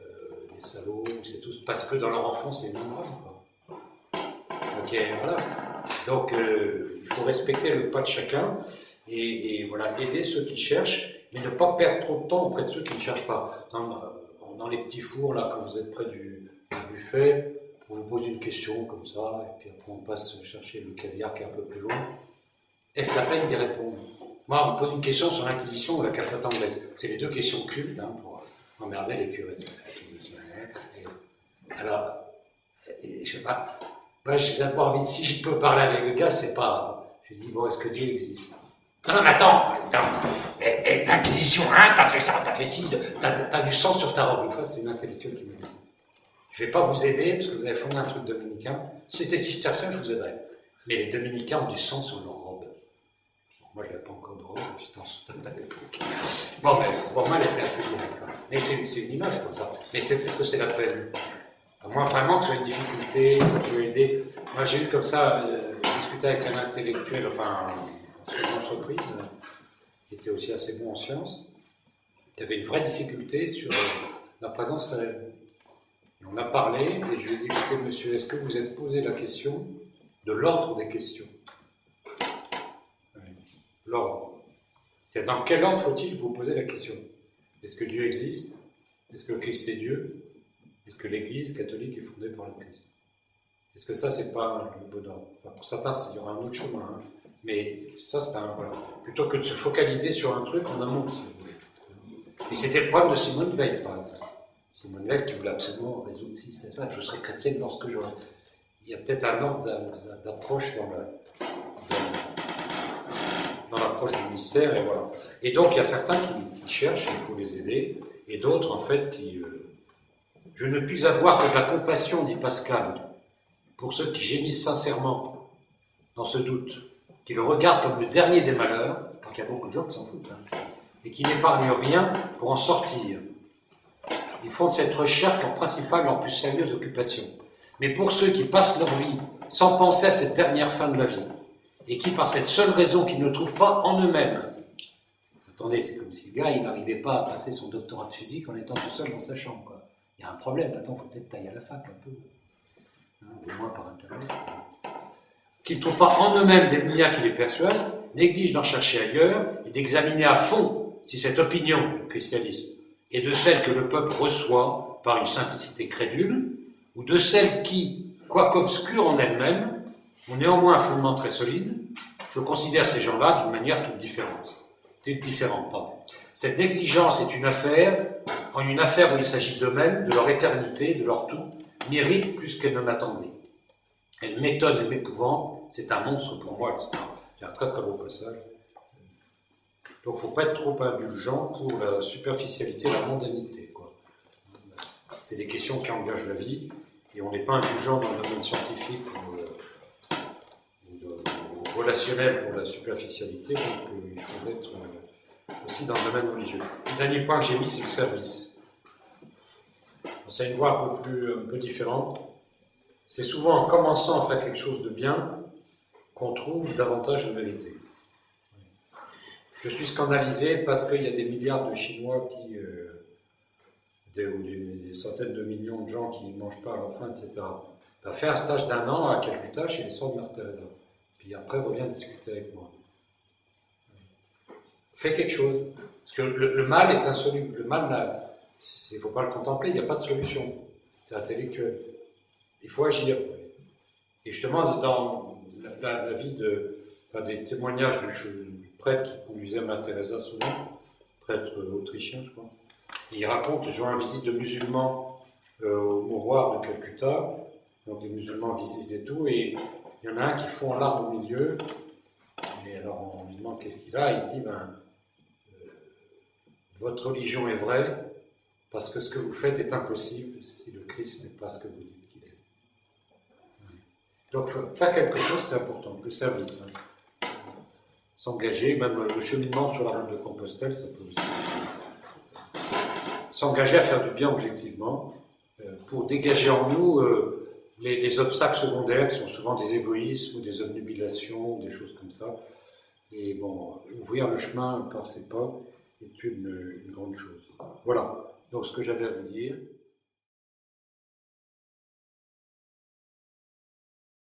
Speaker 1: euh, salauds, ou c'est tous parce que dans leur enfance c'est une Quoi. Ok, voilà. Donc euh, il faut respecter le pas de chacun et, voilà, aider ceux qui cherchent, mais ne pas perdre trop de temps auprès de ceux qui ne cherchent pas. Dans, dans les petits fours là, quand vous êtes près du, du buffet, on vous pose une question comme ça, et puis après on passe chercher le caviar qui est un peu plus loin. Est-ce la peine d'y répondre? Moi, on me pose une question sur l'Inquisition ou la capote anglaise. C'est les deux questions cultes hein, pour emmerder les curés. Alors, je sais pas. Moi, j'ai d'abord envie, si je peux parler avec le gars, c'est pas. Je dis, bon, est-ce que Dieu existe? Non, mais attends, l'Inquisition, hein, t'as fait ça, t'as fait ci, t'as as du sang sur ta robe. Une fois, c'est une intellectuelle qui me dit ça. Je vais pas vous aider parce que vous avez fondé un truc dominicain. Si c'était cistercien, je vous aiderais. Mais les dominicains ont du sang sur leur robe. Moi, je n'avais pas encore de robe, j'étais en soutane à l'époque. Bon, mais pour moi, elle était assez. Hein. Mais c'est une image comme ça. Mais est-ce que c'est la peine? Moi, vraiment, que tu as une difficulté, ça peut aider. Moi, j'ai eu comme ça, euh, discuter avec un intellectuel, enfin, une entreprise, qui était aussi assez bon en sciences, qui avait une vraie difficulté sur euh, la présence réelle. On a parlé et je lui ai dit écoutez, monsieur, est-ce que vous êtes posé la question de l'ordre des questions? L'ordre. C'est dans quel ordre faut-il vous poser la question? Est-ce que Dieu existe? Est-ce que Christ est Dieu? Que l'Église catholique est fondée par le Christ Est-ce que ça, c'est pas le bon ordre Pour certains, il y aura un autre chemin. Hein. Mais ça, c'est un. Voilà. Plutôt que de se focaliser sur un truc en amont, si vous voulez. Et c'était le problème de Simone Veil, par exemple. Simone Veil qui voulait absolument résoudre si c'est ça. Je serai chrétienne lorsque j'aurai. Il y a peut-être un ordre d'approche dans dans l'approche du mystère, et voilà. Et donc, il y a certains qui, cherchent, il faut les aider, et d'autres, en fait, qui... Euh, je ne puis avoir que de la compassion, dit Pascal, pour ceux qui gémissent sincèrement dans ce doute. qui le regarde comme le dernier des malheurs, donc il y a beaucoup de gens qui s'en foutent, hein, et qui n'épargnent rien pour en sortir. Ils font de cette recherche leur principale, leur plus sérieuse occupation. Mais pour ceux qui passent leur vie sans penser à cette dernière fin de la vie, et qui, par cette seule raison qu'ils ne trouvent pas en eux-mêmes, attendez, c'est comme si le gars, il n'arrivait pas à passer son doctorat de physique en étant tout seul dans sa chambre. Il y a un problème, maintenant, il faut peut-être tailler à la fac un peu, hein, au moins par Internet. Qu'ils ne trouvent pas en eux-mêmes des lumières qui les persuadent, négligent d'en chercher ailleurs et d'examiner à fond si cette opinion, le christianisme, est de celle que le peuple reçoit par une simplicité crédule, ou de celle qui, quoique obscure en elle-même, ont néanmoins un fondement très solide, je considère ces gens-là d'une manière toute différente. Toute différente. Cette négligence est une affaire, en une affaire où il s'agit d'eux-mêmes, de leur éternité, de leur tout, mérite plus qu'elle ne m'attendait. Elle m'étonne et m'épouvante, c'est un monstre pour moi, etc. A un très très beau passage. Donc il ne faut pas être trop indulgent pour la superficialité, la mondanité. C'est des questions qui engagent la vie, et on n'est pas indulgent dans le domaine scientifique ou, euh, relationnel pour la superficialité, donc euh, il faut être euh, aussi dans le domaine religieux. Le dernier point que j'ai mis, c'est le service. C'est une voie un peu, plus, un peu différente. C'est souvent en commençant à faire quelque chose de bien qu'on trouve davantage de vérité. Je suis scandalisé parce qu'il y a des milliards de Chinois qui, des, ou des, centaines de millions de gens qui ne mangent pas à leur faim, etc. Ben, fais un stage d'un an à Calcutta chez les sœurs de Mère. Puis après, reviens discuter avec moi. Fais quelque chose. Parce que le, mal est insoluble. Le mal, il ne faut pas le contempler, il n'y a pas de solution. C'est intellectuel. Il faut agir. Et justement, dans la, vie de, des témoignages du, prêtre qui conduisait Mère Teresa souvent, prêtre autrichien, je crois, il raconte ont une visite de musulmans euh, au mouroir de Calcutta, donc des musulmans visitent et tout, et il y en a un qui fond l'arbre au milieu, et alors on lui demande qu'est-ce qu'il a, il dit ben, euh, votre religion est vraie parce que ce que vous faites est impossible si le Christ n'est pas ce que vous dites qu'il est. Donc faire quelque chose, c'est important, le service. Hein. S'engager, même le cheminement sur la route de Compostelle, ça peut aussi s'engager à faire du bien objectivement, euh, pour dégager en nous euh, les, obstacles secondaires qui sont souvent des égoïsmes ou des obnubilations, des choses comme ça. Et bon, ouvrir le chemin par ses pas est une, une grande chose. Voilà, donc ce que j'avais à vous dire.